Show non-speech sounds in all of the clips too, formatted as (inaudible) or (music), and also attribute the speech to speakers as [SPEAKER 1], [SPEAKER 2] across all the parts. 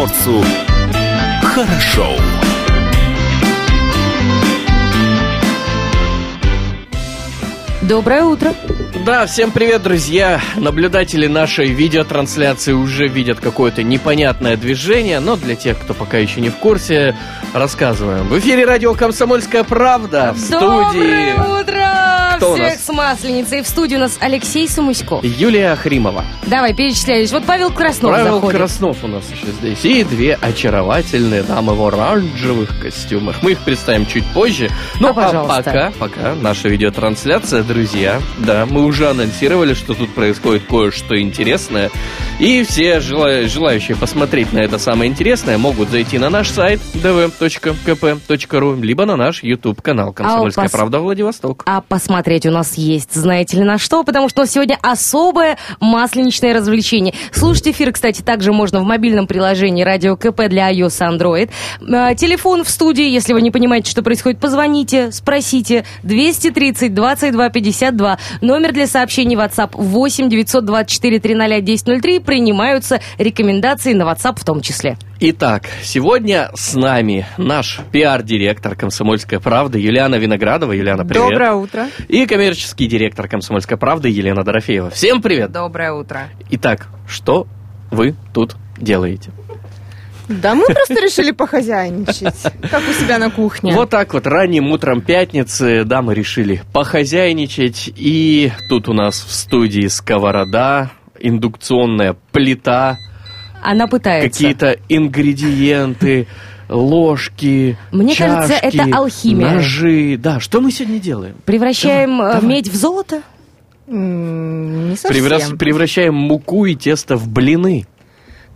[SPEAKER 1] приморцу хорошо.
[SPEAKER 2] Доброе утро.
[SPEAKER 3] Да, всем привет, друзья! Наблюдатели нашей видеотрансляции уже видят какое-то непонятное движение, но для тех, кто пока еще не в курсе, рассказываем. В эфире радио «Комсомольская правда» в студии...
[SPEAKER 2] Доброе утро!
[SPEAKER 3] Кто
[SPEAKER 2] Всех
[SPEAKER 3] нас?
[SPEAKER 2] с Масленицей. В студии у нас Алексей Самуськов.
[SPEAKER 3] Юлия Хримова.
[SPEAKER 2] Давай, перечисляешь. Вот Павел Краснов
[SPEAKER 3] Павел
[SPEAKER 2] заходит.
[SPEAKER 3] Краснов у нас еще здесь. И две очаровательные дамы в оранжевых костюмах. Мы их представим чуть позже. Ну,
[SPEAKER 2] А, пожалуйста.
[SPEAKER 3] пока, пока наша видеотрансляция, друзья. Да, мы уже анонсировали, что тут происходит кое-что интересное. И все жела- желающие посмотреть на это самое интересное могут зайти на наш сайт dv.kp.ru либо на наш YouTube-канал «Комсомольская
[SPEAKER 2] пос-
[SPEAKER 3] правда Владивосток».
[SPEAKER 2] А посмотреть у нас есть, знаете ли, на что, потому что у нас сегодня особое масленичное развлечение. Слушать эфир, кстати, также можно в мобильном приложении Радио КП для iOS и Android. Э, Телефон в студии, если вы не понимаете, что происходит, позвоните, спросите. 230 22 52. Номер для сообщений WhatsApp 8 924 300 1003. Принимаются рекомендации на WhatsApp в том числе.
[SPEAKER 3] Итак, сегодня с нами наш пиар-директор «Комсомольской правды» Юлиана Виноградова. Юлиана, привет.
[SPEAKER 4] Доброе утро.
[SPEAKER 3] И коммерческий директор «Комсомольской правды» Елена Дорофеева. Всем привет!
[SPEAKER 4] Доброе утро.
[SPEAKER 3] Итак, что вы тут делаете?
[SPEAKER 4] Да мы просто решили похозяйничать, как у себя на кухне.
[SPEAKER 3] Вот так вот ранним утром пятницы, да, мы решили похозяйничать. И тут у нас в студии сковорода, индукционная плита,
[SPEAKER 2] Она пытается.
[SPEAKER 3] какие-то ингредиенты, ложки,
[SPEAKER 2] Мне кажется,
[SPEAKER 3] чашки,
[SPEAKER 2] это алхимия.
[SPEAKER 3] ножи. Да, что мы сегодня делаем?
[SPEAKER 2] Превращаем
[SPEAKER 3] Давай,
[SPEAKER 2] э,
[SPEAKER 3] давай.
[SPEAKER 2] медь в золото?
[SPEAKER 4] Не совсем.
[SPEAKER 3] Превращ- превращаем муку и тесто в блины.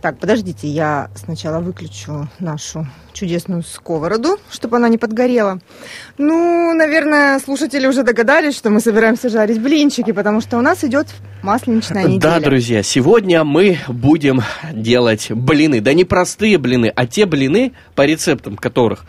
[SPEAKER 4] Так, подождите, я сначала выключу нашу чудесную сковороду, чтобы она не подгорела. Ну, наверное, слушатели уже догадались, что мы собираемся жарить блинчики, потому что у нас идет масленичная неделя.
[SPEAKER 3] Да, друзья, сегодня мы будем делать блины. Да не простые блины, а те блины, по рецептам которых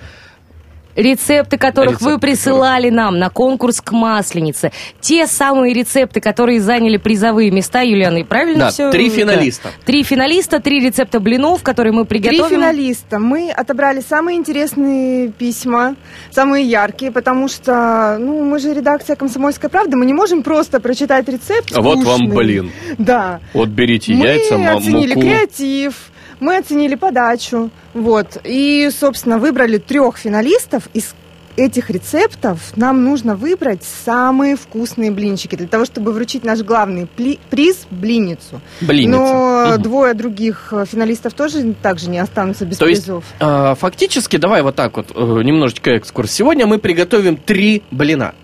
[SPEAKER 2] Рецепты, которых вы
[SPEAKER 3] Рецепты
[SPEAKER 2] присылали нам на конкурс к Масленице. Те самые рецепты, которые заняли призовые места, Юлиана, и правильно
[SPEAKER 3] Да,
[SPEAKER 2] все?
[SPEAKER 3] три финалиста.
[SPEAKER 2] Три финалиста, три рецепта блинов, которые мы
[SPEAKER 4] Три
[SPEAKER 2] приготовим.
[SPEAKER 4] финалиста. Мы отобрали самые интересные письма, самые яркие, потому что, ну, мы же редакция «Комсомольской правды», мы не можем просто прочитать рецепт
[SPEAKER 3] А вот вам
[SPEAKER 4] скучный.
[SPEAKER 3] блин.
[SPEAKER 4] Да.
[SPEAKER 3] Вот берите
[SPEAKER 4] мы
[SPEAKER 3] яйца, м-
[SPEAKER 4] оценили
[SPEAKER 3] муку.
[SPEAKER 4] креатив, мы оценили подачу, вот. И, собственно, выбрали трех финалистов из этих рецептов нам нужно выбрать самые вкусные блинчики для того, чтобы вручить наш главный пли- приз – блинницу.
[SPEAKER 3] Блинница.
[SPEAKER 4] Но
[SPEAKER 3] Мгм.
[SPEAKER 4] двое других э, финалистов тоже также не останутся без
[SPEAKER 3] То есть,
[SPEAKER 4] призов.
[SPEAKER 3] а, фактически, давай вот так вот, э, немножечко экскурс. Сегодня мы приготовим три блина.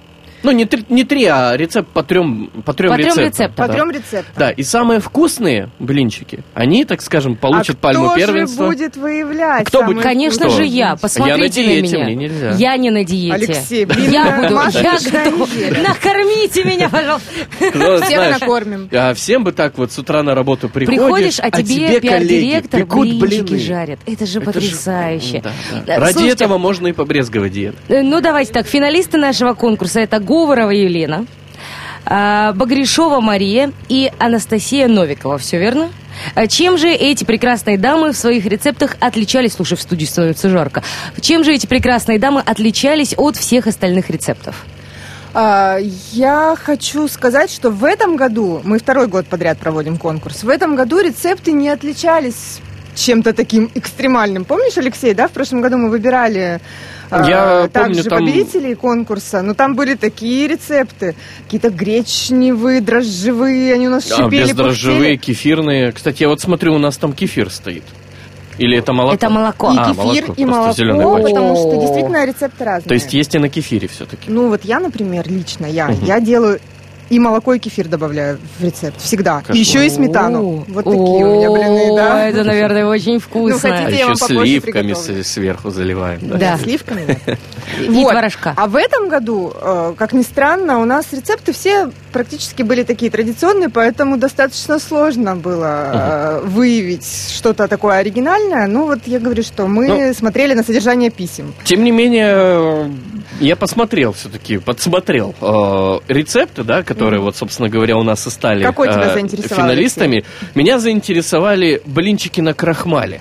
[SPEAKER 3] Ну, не три, не три а рецепт по трем, по трем
[SPEAKER 2] По трем
[SPEAKER 3] рецептам.
[SPEAKER 2] рецептам.
[SPEAKER 4] По
[SPEAKER 3] да.
[SPEAKER 4] трем рецептам.
[SPEAKER 3] Да, и самые вкусные блинчики, они, так скажем, получат
[SPEAKER 4] а
[SPEAKER 3] пальму
[SPEAKER 4] кто
[SPEAKER 3] первенства.
[SPEAKER 4] же будет выявлять?
[SPEAKER 3] Кто
[SPEAKER 4] самые
[SPEAKER 3] будет?
[SPEAKER 2] Конечно
[SPEAKER 3] Кто?
[SPEAKER 2] же я.
[SPEAKER 3] Я
[SPEAKER 2] Посмотрите
[SPEAKER 3] на диете,
[SPEAKER 2] на меня.
[SPEAKER 3] мне нельзя.
[SPEAKER 2] Я не на диете.
[SPEAKER 4] Алексей,
[SPEAKER 2] я
[SPEAKER 4] блин,
[SPEAKER 2] буду. Я
[SPEAKER 4] масленичная
[SPEAKER 2] готова.
[SPEAKER 4] неделя.
[SPEAKER 2] Накормите меня, пожалуйста.
[SPEAKER 3] Ну,
[SPEAKER 4] Всех накормим.
[SPEAKER 3] а всем бы так вот с утра на работу приходишь,
[SPEAKER 2] Приходишь, а тебе, пиар-директор блинчики жарит. Это же потрясающе.
[SPEAKER 3] Да, Ради этого можно и побрезговать диет.
[SPEAKER 2] Э, Ну, давайте так. Финалисты нашего конкурса это Говорова Елена, а, Багришова Мария и Анастасия Новикова. Все верно? А Чем же эти прекрасные дамы в своих рецептах отличались? Слушай, в студии становится жарко. Чем же эти прекрасные дамы отличались от всех остальных рецептов?
[SPEAKER 4] А, Я хочу сказать, что в этом году, мы второй год подряд проводим конкурс, в этом году рецепты не отличались чем-то таким экстремальным. Помнишь, Алексей, да, в прошлом году мы выбирали а,
[SPEAKER 3] Я
[SPEAKER 4] также
[SPEAKER 3] помню, там-
[SPEAKER 4] победителей конкурса, но там были такие рецепты, какие-то гречневые, дрожжевые, они у нас
[SPEAKER 3] А,
[SPEAKER 4] шипели,
[SPEAKER 3] бездрожжевые,
[SPEAKER 4] пыхтели.
[SPEAKER 3] кефирные. Кстати, я вот смотрю, у нас там кефир стоит. Или это молоко?
[SPEAKER 2] Это молоко.
[SPEAKER 4] И
[SPEAKER 3] А,
[SPEAKER 4] кефир,
[SPEAKER 3] молоко,
[SPEAKER 4] и молоко, потому что действительно рецепты разные.
[SPEAKER 3] То есть есть и на кефире все-таки.
[SPEAKER 4] Ну вот я, например, лично, я, я делаю и молоко, и кефир добавляю в рецепт. Всегда.
[SPEAKER 3] Кошмар.
[SPEAKER 4] И еще и сметану. Вот такие у меня блины,
[SPEAKER 2] О,
[SPEAKER 4] да.
[SPEAKER 2] Это, наверное, очень вкусно.
[SPEAKER 4] хотите,
[SPEAKER 3] А
[SPEAKER 4] я
[SPEAKER 3] еще
[SPEAKER 4] вам попозже
[SPEAKER 3] сливками сверху заливаем. Да.
[SPEAKER 2] Да.
[SPEAKER 4] Сливками. (laughs)
[SPEAKER 2] И творожка.
[SPEAKER 4] А в этом году, э, как ни странно, у нас рецепты все практически были такие традиционные, поэтому достаточно сложно было э, выявить что-то такое оригинальное. Ну вот я говорю, что мы
[SPEAKER 3] Ну.
[SPEAKER 4] смотрели на содержание писем.
[SPEAKER 3] Тем не менее, э, я посмотрел все-таки, подсмотрел э, рецепты, да, которые, вот, собственно говоря, у нас и стали
[SPEAKER 4] Какой тебя
[SPEAKER 3] э, финалистами. Меня заинтересовали блинчики на крахмале.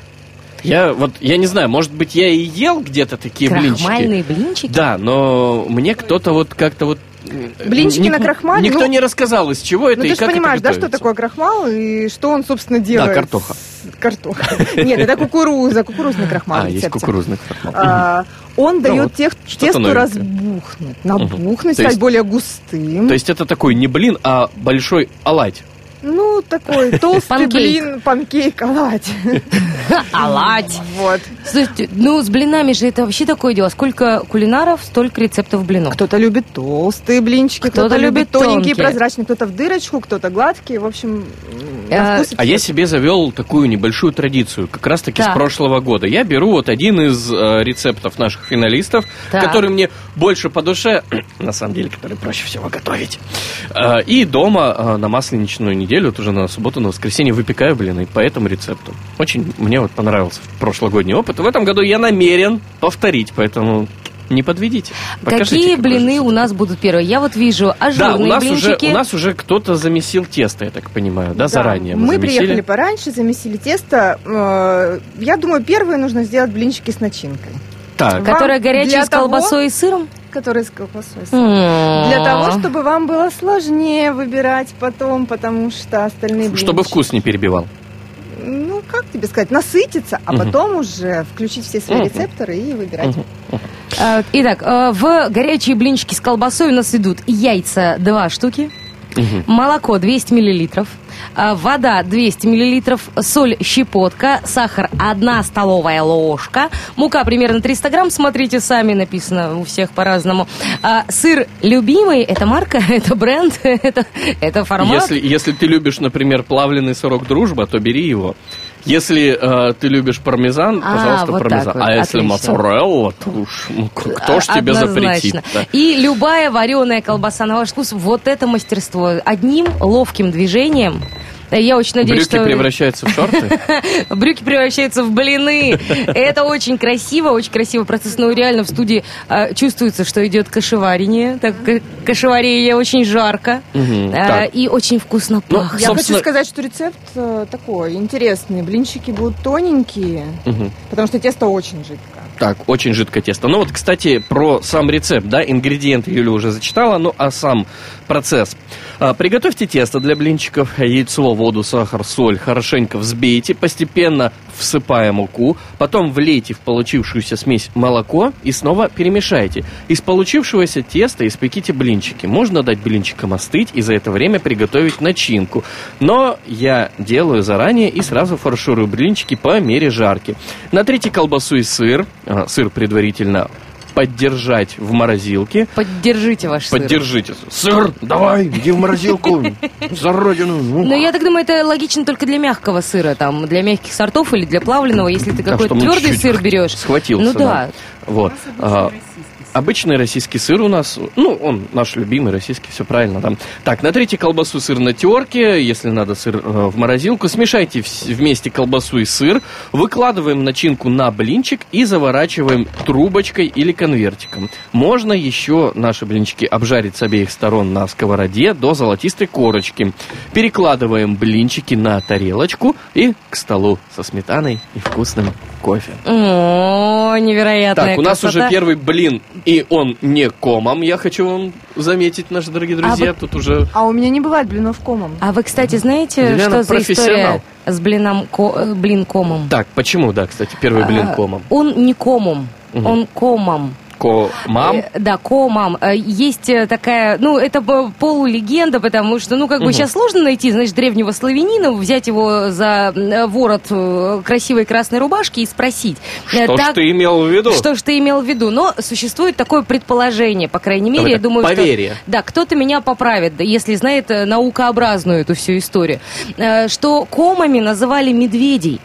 [SPEAKER 3] Я вот, я не знаю, может быть, я и ел где-то такие блинчики.
[SPEAKER 2] Крахмальные блинчики?
[SPEAKER 3] Да, но мне кто-то вот как-то вот... э,
[SPEAKER 4] Блинчики
[SPEAKER 3] ник-
[SPEAKER 4] на крахмале?
[SPEAKER 3] Никто
[SPEAKER 4] Ну,
[SPEAKER 3] не рассказал, из чего это
[SPEAKER 4] Ну,
[SPEAKER 3] и
[SPEAKER 4] ты же
[SPEAKER 3] это
[SPEAKER 4] понимаешь, да, что такое крахмал и что он, собственно, делает?
[SPEAKER 3] картоха.
[SPEAKER 4] с- Картоха. Нет, это кукуруза, кукурузный крахмал.
[SPEAKER 3] А, есть кукурузный крахмал.
[SPEAKER 4] А, Он
[SPEAKER 3] Ну
[SPEAKER 4] дает тех, тесту разбухнуть, набухнуть, стать более густым.
[SPEAKER 3] То есть это такой не блин, а большой оладь.
[SPEAKER 4] Ну, такой толстый
[SPEAKER 2] Панкейк.
[SPEAKER 4] блин, панкейк, оладь. (laughs)
[SPEAKER 2] Оладь.
[SPEAKER 4] Вот.
[SPEAKER 2] Слушайте, ну с блинами же это вообще такое дело. Сколько кулинаров, столько рецептов блинов.
[SPEAKER 4] Кто-то любит толстые блинчики,
[SPEAKER 2] Кто-то
[SPEAKER 4] кто-то, любит тоненькие,
[SPEAKER 2] тонкие.
[SPEAKER 4] прозрачные, кто-то в дырочку, кто-то гладкие. В общем, и
[SPEAKER 3] А я себе завел такую небольшую традицию, как раз таки
[SPEAKER 2] Так.
[SPEAKER 3] с прошлого года. Я беру вот один из э, рецептов наших финалистов,
[SPEAKER 2] Так.
[SPEAKER 3] который мне больше по душе, (clears throat) на самом деле, который проще всего готовить. Э, и дома э, на масленичную неделю, вот уже на субботу, на воскресенье выпекаю блины по этому рецепту. Очень мне вот понравился прошлогодний опыт. В этом году я намерен повторить, поэтому не подведите. Покажите,
[SPEAKER 2] Какие блины у нас будут первые? Я вот вижу
[SPEAKER 3] Да,
[SPEAKER 2] ажурные
[SPEAKER 3] у нас, уже,
[SPEAKER 2] блинчики.
[SPEAKER 3] у нас уже кто-то замесил тесто, я так понимаю, да,
[SPEAKER 4] Да.
[SPEAKER 3] заранее
[SPEAKER 4] Мы,
[SPEAKER 3] замесили.
[SPEAKER 4] приехали пораньше, замесили тесто. Э, Я думаю, первые нужно сделать блинчики с начинкой,
[SPEAKER 3] Так,
[SPEAKER 2] Которая горячая с колбасой и сыром?
[SPEAKER 4] Которые с колбасой.
[SPEAKER 2] М.
[SPEAKER 4] Для того, чтобы вам было сложнее выбирать потом, потому что остальные
[SPEAKER 3] чтобы
[SPEAKER 4] блинчики-
[SPEAKER 3] вкус не перебивал.
[SPEAKER 4] Ну, как тебе сказать, насытиться, а
[SPEAKER 3] Мгм.
[SPEAKER 4] потом уже включить все свои
[SPEAKER 3] Мгм.
[SPEAKER 4] рецепторы и выбирать.
[SPEAKER 2] А, Итак, э, в горячие блинчики с колбасой у нас идут яйца 2 штуки,
[SPEAKER 3] Мгм.
[SPEAKER 2] молоко 200 миллилитров, а, вода 200 миллилитров, соль щепотка, сахар 1 столовая ложка, мука примерно 300 грамм, смотрите сами, написано у всех по-разному. А, Сыр любимый, это марка, (laughs) это бренд, (laughs) это, это формат.
[SPEAKER 3] Если, если ты любишь, например, плавленый сырок дружба, то бери его. Если э, ты любишь пармезан,
[SPEAKER 2] А,
[SPEAKER 3] пожалуйста,
[SPEAKER 2] вот
[SPEAKER 3] пармезан.
[SPEAKER 2] вот,
[SPEAKER 3] а если
[SPEAKER 2] отлично.
[SPEAKER 3] моцарелла, то уж ну, кто ж тебе запретит? да?
[SPEAKER 2] И любая вареная колбаса на ваш вкус, вот это мастерство. Одним ловким движением. Э, Я очень надеюсь,
[SPEAKER 3] Брюки
[SPEAKER 2] что
[SPEAKER 3] превращаются в шорты? (laughs)
[SPEAKER 2] брюки превращаются в блины. Это очень красиво, очень красивый процесс. Но реально в студии э, чувствуется, что идет кашеварение. Так как кашеварение очень жарко э, и очень вкусно
[SPEAKER 3] Ну,
[SPEAKER 2] пахнет.
[SPEAKER 4] Я хочу сказать, что рецепт э, такой интересный. Блинчики будут тоненькие, потому что тесто очень жидкое.
[SPEAKER 3] Так, очень жидкое тесто. Ну вот, кстати, про сам рецепт, да, ингредиенты Юля уже зачитала, ну а сам процесс. А, приготовьте тесто для блинчиков, яйцо, воду, сахар, соль, хорошенько взбейте, постепенно всыпая муку, потом влейте в получившуюся смесь молоко и снова перемешайте. Из получившегося теста испеките блинчики. Можно дать блинчикам остыть и за это время приготовить начинку. Но я делаю заранее и сразу фарширую блинчики по мере жарки. Натрите колбасу и сыр, а, сыр предварительно поддержать в морозилке.
[SPEAKER 2] Поддержите ваш сыр.
[SPEAKER 3] Поддержите. Сыр, давай, иди в морозилку. За родину. ну.
[SPEAKER 2] Я так думаю, это логично только для мягкого сыра, там, для мягких сортов или для плавленного, если ты какой-то твердый сыр берешь.
[SPEAKER 3] Схватился.
[SPEAKER 2] Ну да.
[SPEAKER 3] Вот. Обычный российский сыр у нас, ну, он наш любимый российский, все правильно, да. Так, натрите колбасу, сыр на терке, если надо сыр э, в морозилку, смешайте вс- вместе колбасу и сыр, выкладываем начинку на блинчик и заворачиваем трубочкой или конвертиком. Можно еще наши блинчики обжарить с обеих сторон на сковороде до золотистой корочки. Перекладываем блинчики на тарелочку и к столу со сметаной и вкусным кофе.
[SPEAKER 2] О, невероятная
[SPEAKER 3] Так, у нас
[SPEAKER 2] красота.
[SPEAKER 3] уже первый блин, и он не комом, я хочу вам заметить, наши дорогие друзья.
[SPEAKER 2] А
[SPEAKER 3] Тут уже...
[SPEAKER 4] А у меня не бывает блинов комом.
[SPEAKER 2] А вы, кстати, знаете,
[SPEAKER 3] Елена
[SPEAKER 2] что за история
[SPEAKER 3] профессионал.
[SPEAKER 2] с блином, ко- э, блин комом?
[SPEAKER 3] Так, почему, да, кстати, первый блин
[SPEAKER 2] А,
[SPEAKER 3] комом?
[SPEAKER 2] Он не комом,
[SPEAKER 3] Мгм.
[SPEAKER 2] он комом.
[SPEAKER 3] Комам?
[SPEAKER 2] Э, Да, комом. Э, Есть э, такая, ну, это по- полулегенда, потому что, ну, как бы
[SPEAKER 3] Мгм.
[SPEAKER 2] сейчас сложно найти, значит, древнего славянина, взять его за ворот красивой красной рубашки и спросить.
[SPEAKER 3] Что ж
[SPEAKER 2] так-
[SPEAKER 3] ты имел в виду?
[SPEAKER 2] Что ж ты имел в виду? Но существует такое предположение, по крайней мере,
[SPEAKER 3] Давай
[SPEAKER 2] я думаю,
[SPEAKER 3] поверье.
[SPEAKER 2] что... Да, кто-то меня поправит, если знает наукообразную эту всю историю. Что комами называли медведей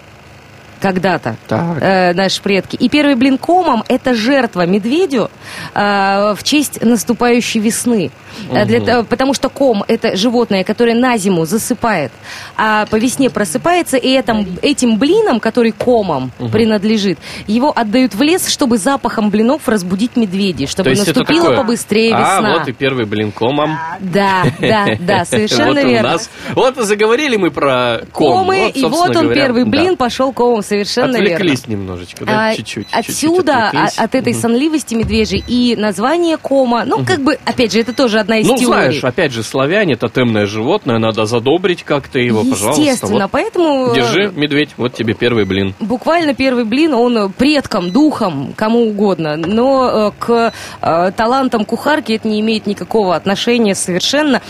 [SPEAKER 2] когда-то э, наши предки. И первый блин комом – это жертва медведю э, в честь наступающей весны. Э, для потому что ком – это животное, которое на зиму засыпает, а по весне просыпается, и этим, этим блином, который комом принадлежит, его отдают в лес, чтобы запахом блинов разбудить медведей, чтобы наступила
[SPEAKER 3] такое,
[SPEAKER 2] побыстрее
[SPEAKER 3] А,
[SPEAKER 2] весна.
[SPEAKER 3] вот и первый блин комом.
[SPEAKER 2] Да, да, да, (laughs) совершенно верно.
[SPEAKER 3] Вот заговорили мы про ком.
[SPEAKER 2] Комы, и вот он первый блин пошел комом. Совершенно верно.
[SPEAKER 3] Отвлеклись немножечко, да?
[SPEAKER 2] А,
[SPEAKER 3] Чуть-чуть.
[SPEAKER 2] Отсюда,
[SPEAKER 3] отвлеклись.
[SPEAKER 2] а- от этой
[SPEAKER 3] Мгм.
[SPEAKER 2] сонливости медвежьей и название кома, ну, как бы, опять же, это тоже одна из
[SPEAKER 3] Ну,
[SPEAKER 2] теорий.
[SPEAKER 3] знаешь, опять же, славяне, тотемное животное, надо задобрить как-то его, пожалуйста.
[SPEAKER 2] Естественно,
[SPEAKER 3] вот.
[SPEAKER 2] поэтому... э,
[SPEAKER 3] Держи, медведь, вот тебе первый блин.
[SPEAKER 2] Буквально первый блин, он предкам, духом, кому угодно. Но э, к э, талантам кухарки это не имеет никакого отношения совершенно.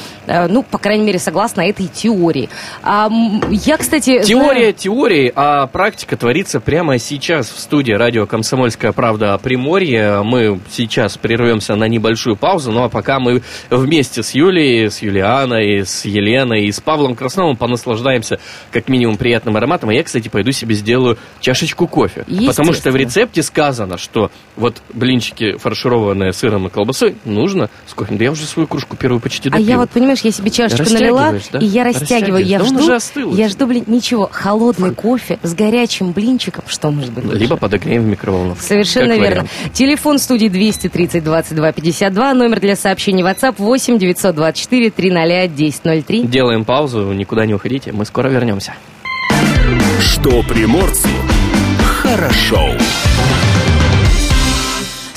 [SPEAKER 2] Ну, по крайней мере, согласно этой теории. А, я, кстати...
[SPEAKER 3] Теория
[SPEAKER 2] знаю-
[SPEAKER 3] теории, а практика творится прямо сейчас в студии радио «Комсомольская правда» Приморье. Мы сейчас прервемся на небольшую паузу, ну а пока мы вместе с Юлией, с Юлианой, с Еленой и с Павлом Красновым понаслаждаемся как минимум приятным ароматом. А я, кстати, пойду себе сделаю чашечку кофе. Потому что в рецепте сказано, что вот блинчики, фаршированные сыром и колбасой, нужно с кофе. Да я уже свою кружку первую почти
[SPEAKER 2] А
[SPEAKER 3] допил.
[SPEAKER 2] я вот, понимаешь, я себе чашечку налила,
[SPEAKER 3] да?
[SPEAKER 2] и я растягиваю. Я жду, я жду, блин, ничего, холодный кофе с горячим блинчиком. Что может быть лучше?
[SPEAKER 3] Либо подогреем в микроволновке.
[SPEAKER 2] Совершенно
[SPEAKER 3] Как
[SPEAKER 2] верно.
[SPEAKER 3] вариант.
[SPEAKER 2] Телефон студии 230 22 52, номер для сообщений WhatsApp 8 924 300 1003.
[SPEAKER 3] Делаем паузу, никуда не уходите, мы скоро вернемся.
[SPEAKER 1] Что приморцу хорошо.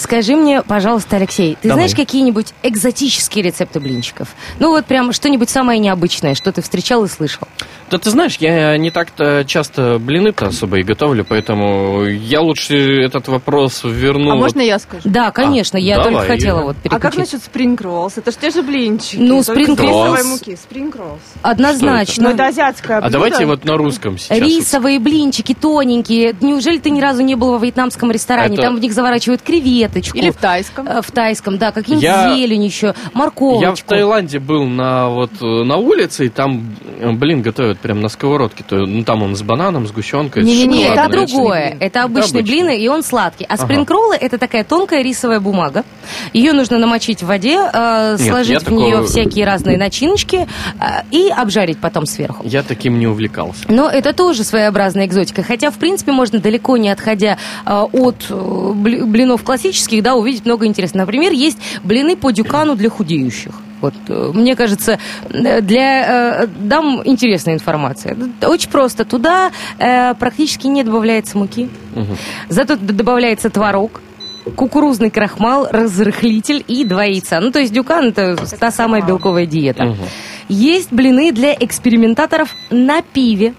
[SPEAKER 2] Скажи мне, пожалуйста, Алексей, ты
[SPEAKER 3] Давай.
[SPEAKER 2] знаешь какие-нибудь экзотические рецепты блинчиков? Ну вот прям что-нибудь самое необычное, что ты встречал и слышал.
[SPEAKER 3] Да ты знаешь, я не так-то часто блины-то особо и готовлю, поэтому я лучше этот вопрос верну.
[SPEAKER 4] А
[SPEAKER 3] вот-
[SPEAKER 4] можно я скажу?
[SPEAKER 2] Да, конечно, я
[SPEAKER 3] давай,
[SPEAKER 2] только хотела
[SPEAKER 3] Юля.
[SPEAKER 2] вот
[SPEAKER 4] А как
[SPEAKER 2] переключить.
[SPEAKER 4] насчет спринг роллс? Это же те же блинчики.
[SPEAKER 2] Ну,
[SPEAKER 4] только
[SPEAKER 2] спринг
[SPEAKER 4] из рисовой
[SPEAKER 3] роллс.
[SPEAKER 4] муки. Спринг роллс.
[SPEAKER 2] Однозначно.
[SPEAKER 4] Ну, это азиатское
[SPEAKER 3] А
[SPEAKER 4] блюдо.
[SPEAKER 3] давайте вот на русском сейчас.
[SPEAKER 2] Рисовые блинчики тоненькие. Неужели ты ни разу не был во вьетнамском ресторане?
[SPEAKER 3] Это-
[SPEAKER 2] Там в них заворачивают креветочку.
[SPEAKER 4] Или в тайском.
[SPEAKER 2] Э, В тайском, да, какие-нибудь
[SPEAKER 3] Я-
[SPEAKER 2] зелень еще,
[SPEAKER 3] Я в
[SPEAKER 2] морковочку.
[SPEAKER 3] Таиланде был на вот э, на улице, и там, э, блин, готовят прям на сковородке. То, ну, там он с бананом, сгущенкой. с
[SPEAKER 2] Не-не-не, это другое.
[SPEAKER 4] блин.
[SPEAKER 2] Это обычный
[SPEAKER 3] обычный.
[SPEAKER 2] блин, и он сладкий. А
[SPEAKER 3] Ага.
[SPEAKER 2] спринг-роллы это такая тонкая рисовая бумага. Ее нужно намочить в воде, э,
[SPEAKER 3] Нет,
[SPEAKER 2] сложить в нее
[SPEAKER 3] такого-
[SPEAKER 2] всякие разные начиночки э, и обжарить потом сверху.
[SPEAKER 3] Я таким не увлекался.
[SPEAKER 2] Но это тоже своеобразная экзотика. Хотя, в принципе, можно далеко не отходя э, от э, бли- блинов классических, да, увидеть много интересного. Например, есть блины по дюкану для худеющих. Вот, э, мне кажется, э, для э, дам интересная информация. Очень просто. Туда э, практически не добавляется муки.
[SPEAKER 3] Мгм.
[SPEAKER 2] Зато добавляется творог, кукурузный крахмал, разрыхлитель и два яйца. Ну, то есть дюкан это та самая белковая диета.
[SPEAKER 3] Мгм.
[SPEAKER 2] Есть блины для экспериментаторов на пиве.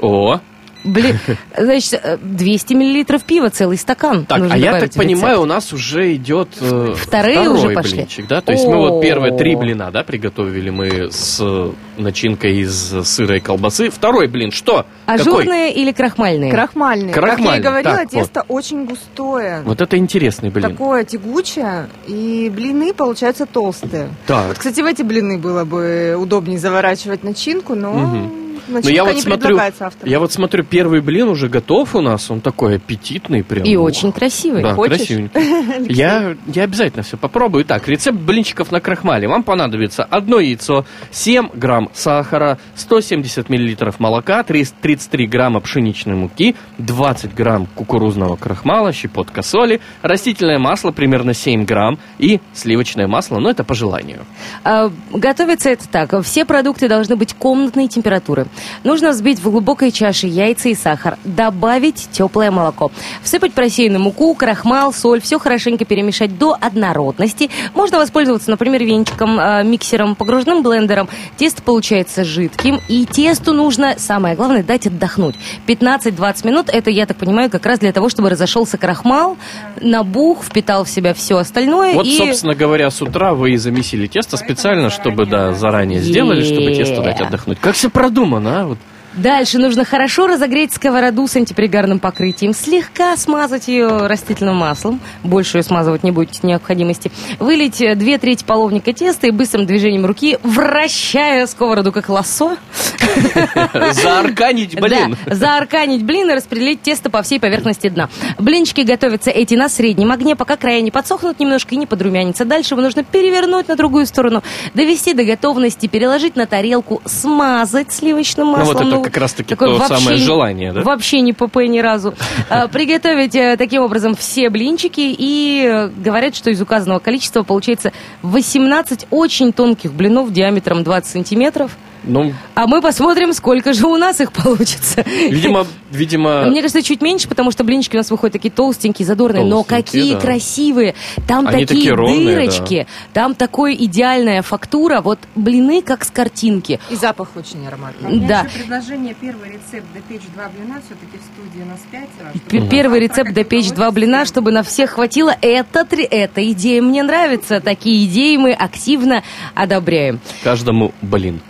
[SPEAKER 3] О,
[SPEAKER 2] Блин, (laughs) значит, э, 200 миллилитров пива, целый стакан.
[SPEAKER 3] так,
[SPEAKER 2] нужно
[SPEAKER 3] а я так понимаю, у нас уже идет э,
[SPEAKER 2] Вторые
[SPEAKER 3] второй
[SPEAKER 2] уже пошли?
[SPEAKER 3] блинчик, да? То есть мы вот первые три блина, да, приготовили мы с э, начинкой из сыра и колбасы. Второй блин, что? Какой?
[SPEAKER 2] Ажурные или крахмальные?
[SPEAKER 4] Крахмальный. Как я и говорила,
[SPEAKER 3] так, вот.
[SPEAKER 4] тесто очень густое.
[SPEAKER 3] Вот это интересный блин.
[SPEAKER 4] Такое тягучее, и блины получаются толстые.
[SPEAKER 3] Так.
[SPEAKER 4] Вот, кстати, в эти блины было бы удобнее заворачивать начинку, но.
[SPEAKER 3] Ну, я вот
[SPEAKER 4] не
[SPEAKER 3] смотрю, я вот смотрю, первый блин уже готов у нас, он такой аппетитный прям.
[SPEAKER 2] И
[SPEAKER 3] Ух.
[SPEAKER 2] очень красивый.
[SPEAKER 3] Да,
[SPEAKER 4] Хочешь?
[SPEAKER 3] красивенький. (laughs) Я, я обязательно все попробую. Итак, рецепт блинчиков на крахмале. Вам понадобится одно яйцо, 7 грамм сахара, 170 миллилитров молока, 30 33 грамма пшеничной муки, 20 грамм кукурузного крахмала, щепотка соли, растительное масло примерно 7 грамм и сливочное масло, но это по желанию.
[SPEAKER 2] А, Готовится это так. Все продукты должны быть комнатной температуры. Нужно взбить в глубокой чаше яйца и сахар. Добавить теплое молоко. Всыпать просеянную муку, крахмал, соль. Все хорошенько перемешать до однородности. Можно воспользоваться, например, венчиком, а, миксером, погружным блендером. Тесто получается жидким. И тесту нужно, самое главное, дать отдохнуть. 15-20 минут. Это, я так понимаю, как раз для того, чтобы разошелся крахмал, набух, впитал в себя все остальное.
[SPEAKER 3] Вот,
[SPEAKER 2] и...
[SPEAKER 3] собственно говоря, с утра вы и замесили тесто специально, чтобы, да, заранее сделали, чтобы тесто дать отдохнуть. Как все продумано, а? Вот.
[SPEAKER 2] Дальше нужно хорошо разогреть сковороду с антипригарным покрытием, слегка смазать ее растительным маслом, больше ее смазывать не будет необходимости, вылить э, две трети половника теста и быстрым движением руки, вращая сковороду как лассо, (laughs)
[SPEAKER 3] Заарканить, блин.
[SPEAKER 2] да, заарканить блин и распределить тесто по всей поверхности дна. Блинчики готовятся эти на среднем огне, пока края не подсохнут немножко и не подрумянятся. Дальше его нужно перевернуть на другую сторону, довести до готовности, переложить на тарелку, смазать сливочным
[SPEAKER 3] Ну,
[SPEAKER 2] маслом.
[SPEAKER 3] вот это как раз-таки
[SPEAKER 2] такое
[SPEAKER 3] то
[SPEAKER 2] вообще
[SPEAKER 3] самое желание, да?
[SPEAKER 2] Вообще не ПП ни разу. А, Приготовить э, таким образом все блинчики и э, говорят, что из указанного количества получается 18 очень тонких блинов диаметром 20 сантиметров.
[SPEAKER 3] Ну,
[SPEAKER 2] А мы посмотрим, сколько же у нас их получится.
[SPEAKER 3] видимо, видимо...
[SPEAKER 2] Мне кажется, чуть меньше, потому что блинчики у нас выходят такие толстенькие, задорные, но
[SPEAKER 3] Толстенькие,
[SPEAKER 2] какие
[SPEAKER 3] да.
[SPEAKER 2] красивые. Там
[SPEAKER 3] Они
[SPEAKER 2] такие,
[SPEAKER 3] такие ровные,
[SPEAKER 2] дырочки, там такой идеальная фактура. Вот блины как с картинки.
[SPEAKER 4] И запах очень ароматный.
[SPEAKER 2] У меня Да.
[SPEAKER 5] еще предложение, первый рецепт допечь два блина, все-таки в студии у нас пятеро.
[SPEAKER 2] Первый рецепт допечь два блина, чтобы на всех хватило. Это, три- эта идея мне нравится. Такие идеи мы активно одобряем.
[SPEAKER 3] Каждому, блин.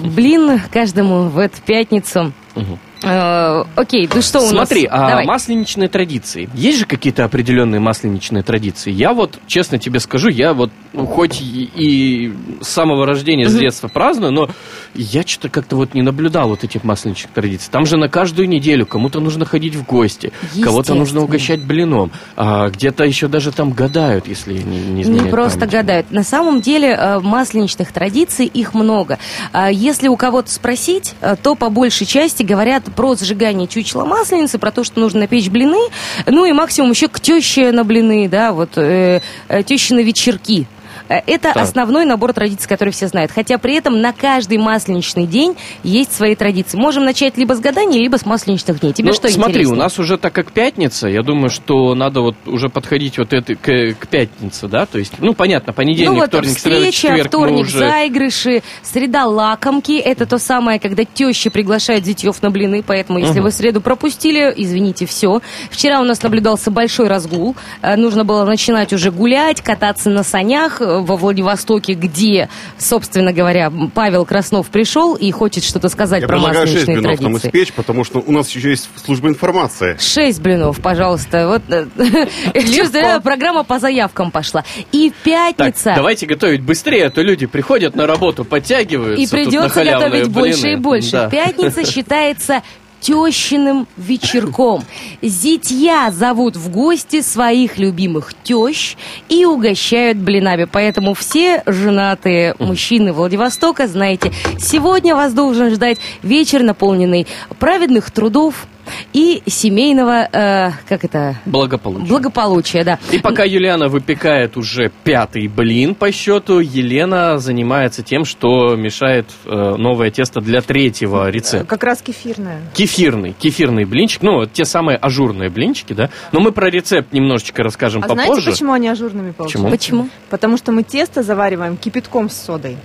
[SPEAKER 2] Блин каждому в эту пятницу.
[SPEAKER 3] Мгм.
[SPEAKER 2] Э, Окей, ну что у нас?
[SPEAKER 3] Смотри, а
[SPEAKER 2] Давай.
[SPEAKER 3] масленичные традиции. Есть же какие-то определенные масленичные традиции? Я вот, честно тебе скажу, я вот, ну, хоть и, и с самого рождения, с детства праздную, но я что-то как-то вот не наблюдал вот этих масленичных традиций. Там же на каждую неделю кому-то нужно ходить в гости, кого-то нужно угощать блином, а где-то еще даже там гадают, если не, не
[SPEAKER 2] Не просто
[SPEAKER 3] память.
[SPEAKER 2] гадают. На самом деле э, масленичных традиций их много. А Если у кого-то спросить, э, то по большей части говорят про зажигание чучела масленицы, про то, что нужно напечь блины, ну и максимум еще к теще на блины, да, вот э, э, тещины вечерки. Э, Это
[SPEAKER 3] Так.
[SPEAKER 2] основной набор традиций, который все знают. Хотя при этом на каждый масленичный день есть свои традиции. Можем начать либо с гадания, либо с масленичных дней. Тебе
[SPEAKER 3] Ну,
[SPEAKER 2] что
[SPEAKER 3] смотри,
[SPEAKER 2] интереснее?
[SPEAKER 3] у нас уже так как пятница, я думаю, что надо вот уже подходить вот это к, к пятнице, да, то есть, ну, понятно, понедельник,
[SPEAKER 2] ну вот
[SPEAKER 3] вторник, среда,
[SPEAKER 2] встреча,
[SPEAKER 3] четверг, мы
[SPEAKER 2] вторник,
[SPEAKER 3] уже...
[SPEAKER 2] заигрыши, среда лакомки. Это то самое, когда теща приглашает зятьев на блины, поэтому если
[SPEAKER 3] Мгм.
[SPEAKER 2] вы среду пропустили, извините, все. Вчера у нас наблюдался большой разгул. Э, Нужно было начинать уже гулять, кататься на санях э, во Владивостоке, где, собственно говоря, Павел Краснов пришел и хочет что-то сказать
[SPEAKER 6] Я
[SPEAKER 2] про
[SPEAKER 6] предлагаю 6
[SPEAKER 2] масленичные
[SPEAKER 6] блинов
[SPEAKER 2] традиции.
[SPEAKER 6] испечь, потому что у нас еще есть служба информации.
[SPEAKER 2] Шесть блинов, пожалуйста. Вот, э, (laughs) чувствую, программа по заявкам пошла. И
[SPEAKER 3] Так,
[SPEAKER 2] пятница.
[SPEAKER 3] давайте готовить быстрее, а то люди приходят на работу, подтягиваются.
[SPEAKER 2] И придется готовить больше и больше.
[SPEAKER 3] Да.
[SPEAKER 2] Пятница (laughs) считается тещиным вечерком. Зятья зовут в гости своих любимых тещ и угощают блинами. Поэтому все женатые мужчины Владивостока, знаете, сегодня вас должен ждать вечер, наполненный праведных трудов и семейного, э, как это,
[SPEAKER 3] Благополучие.
[SPEAKER 2] благополучия, да.
[SPEAKER 3] И пока Юлиана выпекает уже пятый блин по счету, Елена занимается тем, что мешает э, новое тесто для третьего рецепта.
[SPEAKER 4] Как раз кефирная.
[SPEAKER 3] Кефирный, кефирный блинчик, ну, вот те самые ажурные блинчики, да. Но мы про рецепт немножечко расскажем
[SPEAKER 4] А
[SPEAKER 3] попозже.
[SPEAKER 4] знаете, почему они ажурными получаются?
[SPEAKER 2] Почему?
[SPEAKER 4] Потому что мы тесто завариваем кипятком с содой.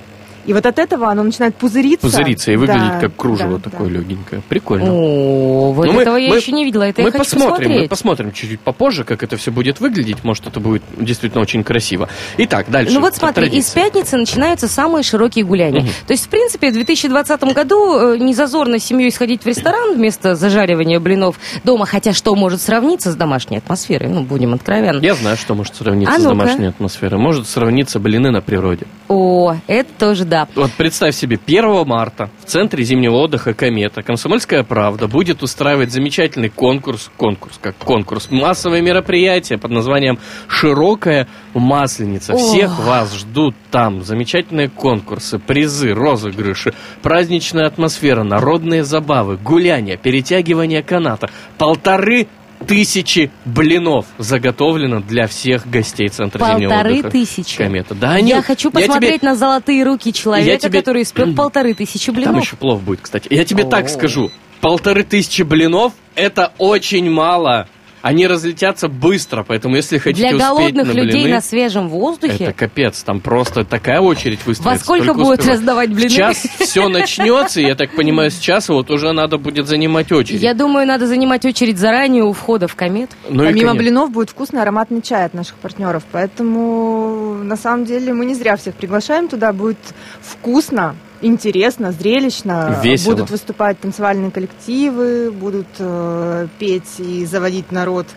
[SPEAKER 4] И вот от этого оно начинает пузыриться.
[SPEAKER 3] Пузырится и выглядит
[SPEAKER 4] Да,
[SPEAKER 3] как кружево
[SPEAKER 4] да,
[SPEAKER 3] такое
[SPEAKER 4] да.
[SPEAKER 3] легенькое. Прикольно.
[SPEAKER 2] О, вот
[SPEAKER 3] Ну, мы-
[SPEAKER 2] этого я
[SPEAKER 3] мы-
[SPEAKER 2] еще не видела. Это
[SPEAKER 3] мы
[SPEAKER 2] я хочу
[SPEAKER 3] посмотрим, мы
[SPEAKER 2] посмотреть.
[SPEAKER 3] посмотрим чуть-чуть попозже, как это все будет выглядеть. Может, это будет действительно очень красиво. Итак, дальше.
[SPEAKER 2] Ну вот смотри, из
[SPEAKER 3] традиции.
[SPEAKER 2] пятницы начинаются самые широкие гуляния.
[SPEAKER 3] Мгм.
[SPEAKER 2] То есть, в принципе, в 2020 году э, не зазорно с семьей сходить в ресторан вместо зажаривания блинов дома, хотя что может сравниться с домашней атмосферой, ну, будем откровенны.
[SPEAKER 3] Я знаю, что может сравниться
[SPEAKER 2] А
[SPEAKER 3] с домашней атмосферой. Может сравниться блины на природе.
[SPEAKER 2] О, это тоже да.
[SPEAKER 3] Вот представь себе, 1 марта в центре зимнего отдыха «Комета» «Комсомольская правда» будет устраивать замечательный конкурс, конкурс, как конкурс, массовое мероприятие под названием «Широкая масленица».
[SPEAKER 2] О.
[SPEAKER 3] Всех вас ждут там. Замечательные конкурсы, призы, розыгрыши, праздничная атмосфера, народные забавы, гуляния, перетягивание каната. Полторы тысячи блинов заготовлено для всех гостей центра зимнего
[SPEAKER 2] Полторы
[SPEAKER 3] отдыха.
[SPEAKER 2] тысячи.
[SPEAKER 3] Комета. Да, они-
[SPEAKER 2] я хочу
[SPEAKER 3] я тебе-
[SPEAKER 2] посмотреть на золотые руки человека,
[SPEAKER 3] тебе-
[SPEAKER 2] который испек (clears throat) полторы тысячи
[SPEAKER 3] Там
[SPEAKER 2] блинов.
[SPEAKER 3] еще плов будет, кстати. Я тебе так
[SPEAKER 2] О.
[SPEAKER 3] скажу. Полторы тысячи блинов – это очень мало. Они разлетятся быстро, поэтому если хотите
[SPEAKER 2] Для
[SPEAKER 3] успеть
[SPEAKER 2] голодных
[SPEAKER 3] на
[SPEAKER 2] людей
[SPEAKER 3] блины,
[SPEAKER 2] на свежем воздухе.
[SPEAKER 3] это капец. Там просто такая очередь выстроится.
[SPEAKER 2] Во сколько будет
[SPEAKER 3] успевай.
[SPEAKER 2] раздавать блины?
[SPEAKER 3] В час все начнется, и я так понимаю, с часа вот уже надо будет занимать очередь.
[SPEAKER 2] Я думаю, надо занимать очередь заранее у входа в комет.
[SPEAKER 3] Ну и,
[SPEAKER 4] Помимо блинов будет вкусный ароматный чай от наших партнеров. Поэтому, на самом деле, мы не зря всех приглашаем туда. Будет вкусно, интересно, зрелищно.
[SPEAKER 3] Весело.
[SPEAKER 4] Будут выступать танцевальные коллективы, будут э, петь и заводить народ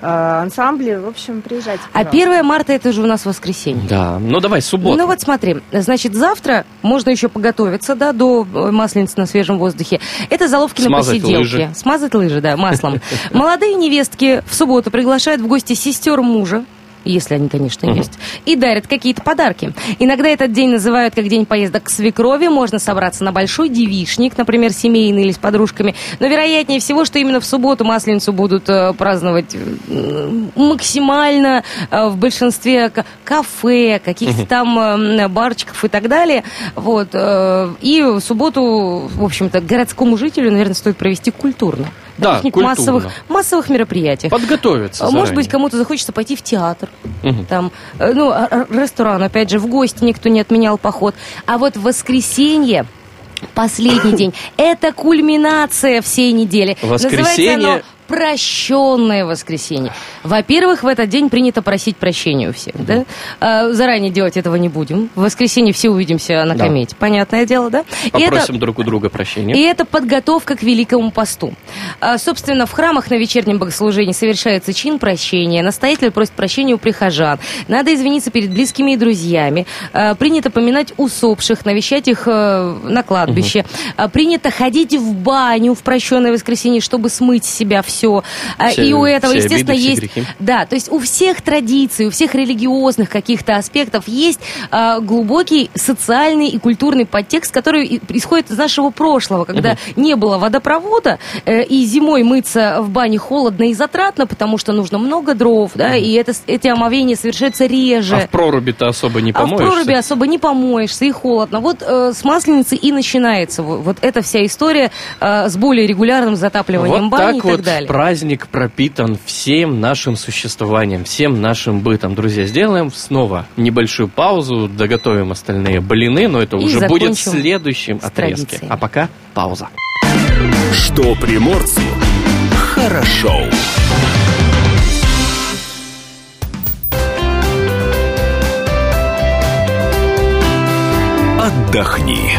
[SPEAKER 4] э, ансамбли. В общем, приезжайте.
[SPEAKER 2] А
[SPEAKER 4] пожалуйста.
[SPEAKER 2] 1 марта это же у нас воскресенье.
[SPEAKER 3] Да, ну давай, суббота.
[SPEAKER 2] Ну вот смотри, значит, завтра можно еще подготовиться, да, до э, масленицы на свежем воздухе. Это заловки на посиделке.
[SPEAKER 3] лыжи.
[SPEAKER 2] Смазать лыжи, да, маслом. (laughs) Молодые невестки в субботу приглашают в гости сестер мужа. Если они, конечно, есть, и дарят какие-то подарки. Иногда этот день называют как день поездок к свекрови, можно собраться на большой девишник, например, семейный или с подружками, но вероятнее всего, что именно в субботу Масленицу будут э, праздновать максимально э, в большинстве кафе, каких-то там э, барчиков и так далее. Вот. э, И в субботу, в общем-то, городскому жителю, наверное, стоит провести культурно.
[SPEAKER 3] Да, культурно.
[SPEAKER 2] массовых, массовых мероприятиях.
[SPEAKER 3] Подготовиться
[SPEAKER 2] А Может
[SPEAKER 3] заранее.
[SPEAKER 2] быть, кому-то захочется пойти в театр,
[SPEAKER 3] Мгм.
[SPEAKER 2] там, э, ну, а- а- ресторан, опять же, в гости никто не отменял поход. А вот в воскресенье, последний (coughs) день, это кульминация всей недели.
[SPEAKER 3] Воскресенье-
[SPEAKER 2] прощенное воскресенье. Во-первых, в этот день принято просить прощения у всех, да? А, заранее делать этого не будем. В воскресенье все увидимся на
[SPEAKER 3] Да.
[SPEAKER 2] комете. Понятное дело, да? И это-
[SPEAKER 3] Попросим друг у друга прощения.
[SPEAKER 2] и это подготовка к Великому посту. А, собственно, в храмах на вечернем богослужении совершается чин прощения. Настоятель просит прощения у прихожан. Надо извиниться перед близкими и друзьями. А, принято поминать усопших, навещать их э, на кладбище. А, принято ходить в баню в прощенное воскресенье, чтобы смыть с себя все.
[SPEAKER 3] Все-
[SPEAKER 2] и у этого,
[SPEAKER 3] все
[SPEAKER 2] естественно,
[SPEAKER 3] обиды, все
[SPEAKER 2] есть...
[SPEAKER 3] грехи.
[SPEAKER 2] Да, то есть у всех традиций, у всех религиозных каких-то аспектов есть а, глубокий социальный и культурный подтекст, который и- исходит из нашего прошлого, когда не было водопровода, э, и зимой мыться в бане холодно и затратно, потому что нужно много дров, да, и это, эти омовения совершаются реже.
[SPEAKER 3] А в проруби-то особо не
[SPEAKER 2] А в
[SPEAKER 3] помоешься.
[SPEAKER 2] проруби особо не помоешься, и холодно. Вот э, с масленицы и начинается вот, вот эта вся история э, с более регулярным затапливанием
[SPEAKER 3] Вот
[SPEAKER 2] бани
[SPEAKER 3] так
[SPEAKER 2] и
[SPEAKER 3] вот
[SPEAKER 2] так далее.
[SPEAKER 3] Праздник пропитан всем нашим существованием, всем нашим бытом. Друзья, сделаем снова небольшую паузу, доготовим остальные блины, но это
[SPEAKER 2] И
[SPEAKER 3] уже будет в следующем отрезке.
[SPEAKER 2] традициями.
[SPEAKER 3] А пока пауза.
[SPEAKER 1] Что приморцу хорошо. Отдохни.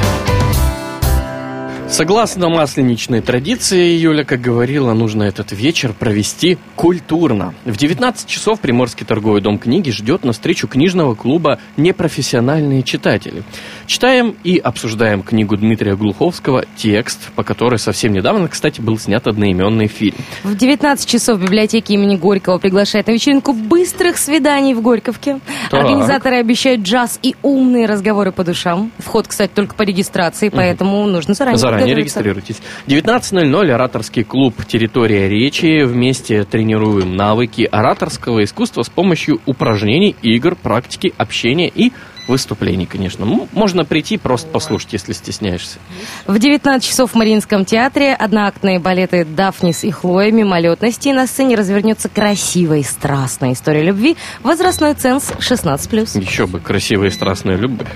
[SPEAKER 3] Согласно масленичной традиции, Юля, как говорила, нужно этот вечер провести культурно. В 19 часов Приморский торговый дом книги ждет на встречу книжного клуба «Непрофессиональные читатели». Читаем и обсуждаем книгу Дмитрия Глуховского «Текст», по которой совсем недавно, кстати, был снят одноименный фильм.
[SPEAKER 2] В 19 часов библиотеки имени Горького приглашает на вечеринку быстрых свиданий в Горьковке.
[SPEAKER 3] Так.
[SPEAKER 2] Организаторы обещают джаз и умные разговоры по душам. Вход, кстати, только по регистрации, поэтому нужно заранее
[SPEAKER 3] Заранее
[SPEAKER 2] подготовиться.
[SPEAKER 3] регистрируйтесь. 19.00 ораторский клуб «Территория речи». Вместе тренируем навыки ораторского искусства с помощью упражнений, игр, практики, общения и выступлений, конечно. Можно прийти, просто послушать, если стесняешься.
[SPEAKER 2] В 19 часов в Мариинском театре одноактные балеты «Дафнис» и «Хлоя» мимолетности. На сцене развернется красивая и страстная история любви. Возрастной ценз 16+.
[SPEAKER 3] Еще бы, красивая и страстная любовь.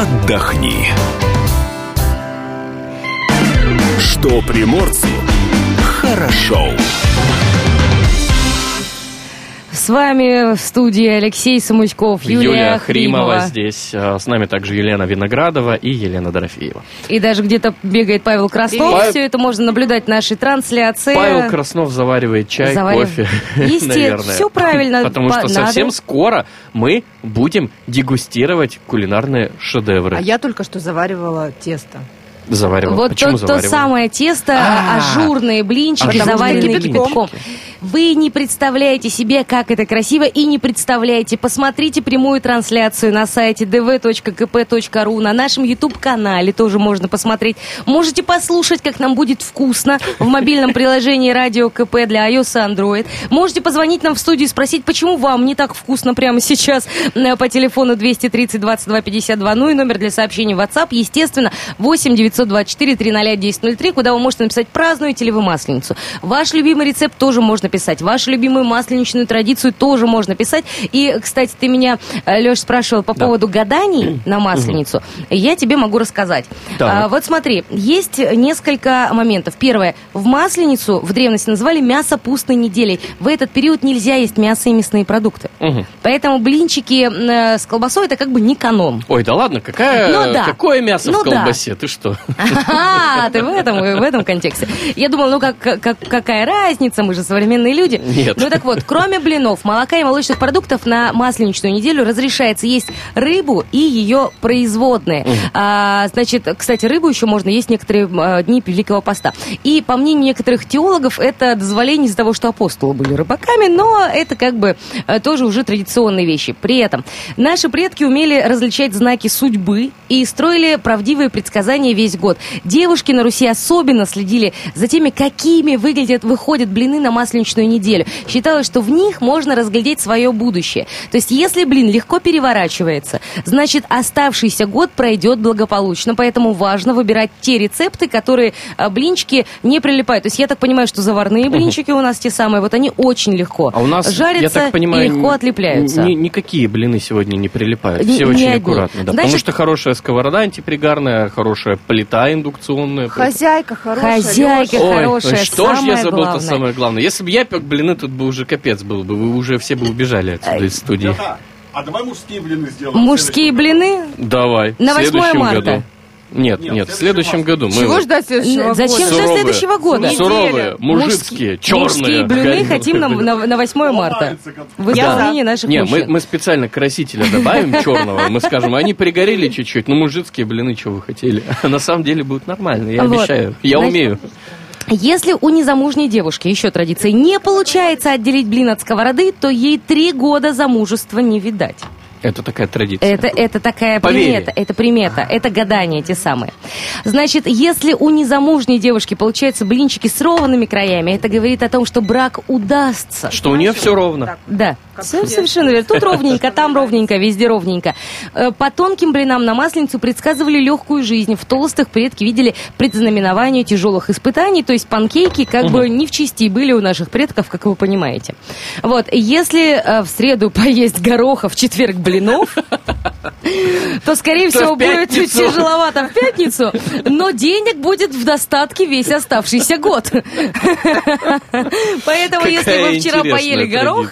[SPEAKER 1] Отдохни. Что приморцу хорошо.
[SPEAKER 2] С вами в студии Алексей Самуськов, Юлия,
[SPEAKER 3] Хримова здесь. а, С нами также Елена Виноградова и Елена Дорофеева.
[SPEAKER 2] И даже где-то бегает Павел Краснов.
[SPEAKER 3] Привет.
[SPEAKER 2] Все это можно наблюдать в нашей трансляции.
[SPEAKER 3] Павел Краснов заваривает чай,
[SPEAKER 2] Заварив-
[SPEAKER 3] кофе, (laughs)
[SPEAKER 2] Естественно, всё правильно. (laughs)
[SPEAKER 3] Потому
[SPEAKER 2] По-
[SPEAKER 3] что совсем скоро мы будем дегустировать кулинарные шедевры.
[SPEAKER 5] А я только что заваривала тесто.
[SPEAKER 3] Заваривал.
[SPEAKER 2] Вот
[SPEAKER 3] Почему
[SPEAKER 2] то, то самое тесто,
[SPEAKER 3] А.
[SPEAKER 2] ажурные блинчики, заваренные кипятком. Вы не представляете себе, как это красиво, и не представляете. Посмотрите прямую трансляцию на сайте dv.kp.ru, на нашем YouTube-канале тоже можно посмотреть. Можете послушать, как нам будет вкусно в мобильном приложении Радио КП для iOS и Android. Можете позвонить нам в студию и спросить, почему вам не так вкусно прямо сейчас э, по телефону 230 22 52. Ну и номер для сообщений в WhatsApp, естественно, 8 924 300 1003, куда вы можете написать, празднуете ли вы Масленицу. Ваш любимый рецепт тоже можно писать. Вашу любимую масленичную традицию тоже можно писать. И, кстати, ты меня, Леш, спрашивал по
[SPEAKER 3] Да.
[SPEAKER 2] поводу гаданий на Масленицу. Я тебе могу рассказать.
[SPEAKER 3] Так.
[SPEAKER 2] А, вот смотри, есть несколько моментов. Первое. В Масленицу в древности называли мясо пустной неделей. В этот период нельзя есть мясо и мясные продукты.
[SPEAKER 3] Мгм.
[SPEAKER 2] Поэтому блинчики э, с колбасой это как бы не канон.
[SPEAKER 3] Ой, да ладно, какая,
[SPEAKER 2] Ну да.
[SPEAKER 3] какое мясо
[SPEAKER 2] Ну
[SPEAKER 3] в
[SPEAKER 2] да.
[SPEAKER 3] колбасе? Ты что?
[SPEAKER 2] А, ты в этом, в этом контексте. Я думала, ну как, как, какая разница, мы же современные современные люди.
[SPEAKER 3] Нет.
[SPEAKER 2] Ну так вот, кроме блинов, молока и молочных продуктов на масленичную неделю разрешается есть рыбу и ее производные. А, значит, кстати, рыбу еще можно есть некоторые а, дни Великого Поста. И по мнению некоторых теологов, это дозволение из-за того, что апостолы были рыбаками, но это как бы э, тоже уже традиционные вещи. При этом наши предки умели различать знаки судьбы и строили правдивые предсказания весь год. Девушки на Руси особенно следили за теми, какими выглядят, выходят блины на масленичную неделю. Считалось, что в них можно разглядеть свое будущее. То есть, если блин легко переворачивается, значит, оставшийся год пройдет благополучно. Поэтому важно выбирать те рецепты, которые а, блинчики не прилипают. То есть, я так понимаю, что заварные блинчики у нас те самые, вот они очень легко
[SPEAKER 3] А у нас,
[SPEAKER 2] жарятся
[SPEAKER 3] я так понимаю,
[SPEAKER 2] и легко отлепляются.
[SPEAKER 3] ни- никакие блины сегодня не прилипают.
[SPEAKER 2] Ни-
[SPEAKER 3] Все
[SPEAKER 2] ни
[SPEAKER 3] очень
[SPEAKER 2] одни.
[SPEAKER 3] аккуратно. Да, потому
[SPEAKER 2] Значит-
[SPEAKER 3] что хорошая сковорода антипригарная, хорошая плита индукционная.
[SPEAKER 4] Хозяйка хорошая.
[SPEAKER 2] Хозяйка
[SPEAKER 4] Лёша.
[SPEAKER 3] Ой,
[SPEAKER 2] хорошая,
[SPEAKER 3] ой, что ж
[SPEAKER 2] самое
[SPEAKER 3] я забыл-то
[SPEAKER 2] главное.
[SPEAKER 3] самое главное. Если бы я пек блины, тут бы уже капец был бы. Вы уже все бы убежали отсюда из студии.
[SPEAKER 6] А давай мужские блины сделаем.
[SPEAKER 2] Мужские блины
[SPEAKER 3] Давай.
[SPEAKER 2] На
[SPEAKER 3] в
[SPEAKER 2] 8
[SPEAKER 3] следующем
[SPEAKER 2] марта.
[SPEAKER 3] году. Нет,
[SPEAKER 6] Нет,
[SPEAKER 3] нет,
[SPEAKER 6] в
[SPEAKER 3] следующем году. Мы
[SPEAKER 4] Чего ждать следующего
[SPEAKER 2] Зачем
[SPEAKER 4] года?
[SPEAKER 2] ждать следующего года?
[SPEAKER 3] Суровые,
[SPEAKER 2] Мужские-
[SPEAKER 3] мужицкие, черные.
[SPEAKER 2] Мужские блины хотим на, на, на 8 марта. В
[SPEAKER 4] Я
[SPEAKER 2] исполнении наших
[SPEAKER 3] Не, мы,
[SPEAKER 2] мужчин.
[SPEAKER 3] мы специально красителя добавим черного. Мы скажем, они пригорели чуть-чуть, но мужицкие блины, что вы хотели. (laughs) А на самом деле будут нормальные, я обещаю. Я умею.
[SPEAKER 2] Если у незамужней девушки, еще традиция, не получается отделить блин от сковороды, то ей три года замужества не видать.
[SPEAKER 3] Это такая традиция.
[SPEAKER 2] Это, это такая
[SPEAKER 3] Поверье.
[SPEAKER 2] примета, это примета, это гадания те самые. Значит, если у незамужней девушки получаются блинчики с ровными краями, это говорит о том, что брак удастся.
[SPEAKER 3] Что у нее все ровно.
[SPEAKER 2] Да, все совершенно верно. Тут ровненько, там ровненько, везде ровненько. Э, По тонким блинам на масленицу предсказывали легкую жизнь. В толстых предки видели предзнаменование тяжелых испытаний, то есть панкейки как бы не в чести были у наших предков, как вы понимаете. Вот, если э, в среду (laughs) поесть гороха, в четверг блинов, (laughs) то, скорее всего, будет тяжеловато в пятницу, но денег будет в достатке весь оставшийся год. (laughs) Поэтому, если вы вчера поели горох,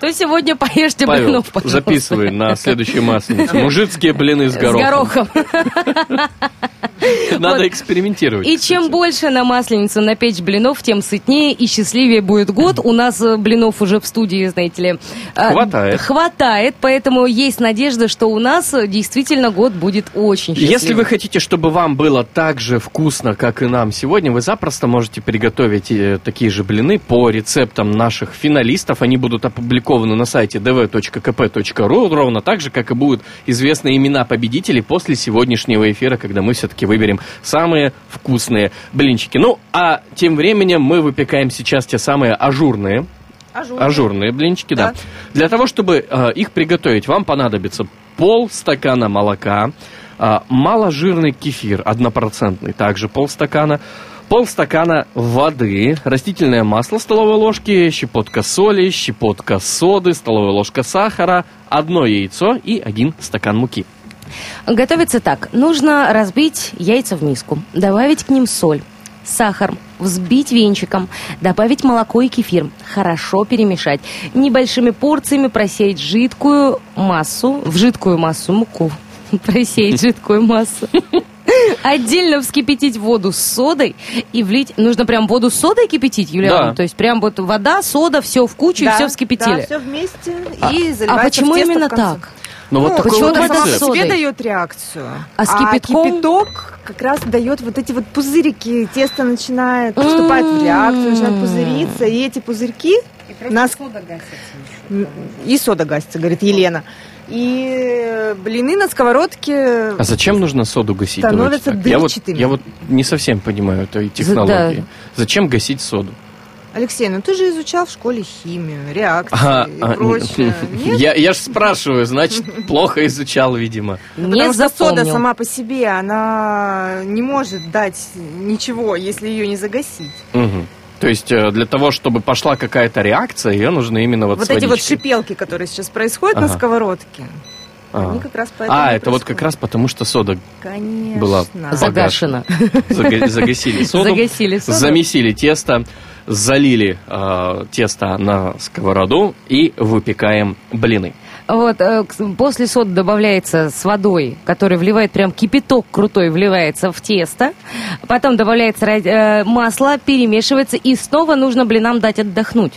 [SPEAKER 2] то сегодня поешьте
[SPEAKER 3] Павел,
[SPEAKER 2] блинов, пожалуйста.
[SPEAKER 3] записывай на следующую масленицу. Мужицкие блины с
[SPEAKER 2] С
[SPEAKER 3] горохом. (laughs) Надо экспериментировать.
[SPEAKER 2] И чем больше на масленицу напечь блинов, тем сытнее и счастливее будет год. У нас э, блинов уже в студии, знаете ли, э,
[SPEAKER 3] Хватает.
[SPEAKER 2] Хватает, поэтому есть надежда, что у нас э, действительно год будет очень счастливый.
[SPEAKER 3] Если вы хотите, чтобы вам было так же вкусно, как и нам сегодня, вы запросто можете приготовить такие же блины по рецептам наших финалистов. Они будут опубликованы на сайте dv.kp.ru, ровно так же, как и будут известны имена победителей после сегодняшнего эфира, когда мы все-таки выберем самые вкусные блинчики. Ну, а тем временем мы выпекаем сейчас те самые ажурные, ажурные блинчики, да.
[SPEAKER 4] Да.
[SPEAKER 3] Для того, чтобы э, их приготовить, вам понадобится полстакана молока, э, маложирный кефир, однопроцентный, также полстакана, полстакана воды, растительное масло столовой ложки, щепотка соли, щепотка соды, столовая ложка сахара, одно яйцо и один стакан муки.
[SPEAKER 2] Готовится так. Нужно разбить яйца в миску, добавить к ним соль, сахар, взбить венчиком, добавить молоко и кефир, хорошо перемешать, небольшими порциями просеять жидкую массу, в жидкую массу муку, (laughs) просеять жидкую массу. (laughs) Отдельно вскипятить воду с содой и влить... Нужно прям воду с содой кипятить, Юлиана?
[SPEAKER 3] Да.
[SPEAKER 2] То есть прям вот вода, сода, все в кучу и
[SPEAKER 4] Да,
[SPEAKER 2] все вскипятили.
[SPEAKER 4] Да, все вместе
[SPEAKER 2] А-
[SPEAKER 4] и
[SPEAKER 2] а
[SPEAKER 4] заливается
[SPEAKER 2] почему
[SPEAKER 4] в тесто
[SPEAKER 2] именно
[SPEAKER 4] в
[SPEAKER 2] так?
[SPEAKER 3] Ну, вот
[SPEAKER 4] Ну,
[SPEAKER 3] такой
[SPEAKER 2] почему
[SPEAKER 3] вот
[SPEAKER 2] вода
[SPEAKER 4] себе дает реакцию.
[SPEAKER 2] А с кипятком?
[SPEAKER 4] кипяток как раз дает вот эти вот пузырики. Тесто начинает вступать в реакцию, начинает пузыриться. И эти пузырьки
[SPEAKER 5] И
[SPEAKER 4] Нас-
[SPEAKER 5] сода гасится
[SPEAKER 4] и сода гасится, говорит Елена. И блины на сковородке
[SPEAKER 3] А зачем нужно соду гасить?
[SPEAKER 4] Становятся
[SPEAKER 3] так. я, вот,
[SPEAKER 4] дырчатыми.
[SPEAKER 3] я вот не совсем понимаю этой технологии.
[SPEAKER 2] да.
[SPEAKER 3] Зачем гасить соду?
[SPEAKER 4] Алексей, ну ты же изучал в школе химию, реакции
[SPEAKER 3] Ага,
[SPEAKER 4] и
[SPEAKER 3] а,
[SPEAKER 4] прочее. (laughs) Нет?
[SPEAKER 3] Я, я ж спрашиваю, значит, (laughs) плохо изучал, видимо.
[SPEAKER 2] Не
[SPEAKER 4] Потому что сода
[SPEAKER 2] запомнил.
[SPEAKER 4] сама по себе, она не может дать ничего, если ее не загасить.
[SPEAKER 3] Мгм. То есть э, для того, чтобы пошла какая-то реакция, ее нужно именно вот,
[SPEAKER 4] Вот,
[SPEAKER 3] с
[SPEAKER 4] эти вот шипелки, которые сейчас происходят на
[SPEAKER 3] Ага.
[SPEAKER 4] сковородке,
[SPEAKER 3] А.
[SPEAKER 4] они как раз поэтому
[SPEAKER 3] А, это вот как раз потому, что сода
[SPEAKER 4] Конечно.
[SPEAKER 3] была
[SPEAKER 2] Загашена. (laughs)
[SPEAKER 3] зага- загасили соду,
[SPEAKER 2] Загасили соду.
[SPEAKER 3] замесили тесто, залили э, тесто на сковороду и выпекаем блины.
[SPEAKER 2] Вот, э, после соды добавляется с водой, который вливает прям кипяток крутой, вливается в тесто. Потом добавляется э, масло, перемешивается, и снова нужно блинам дать отдохнуть.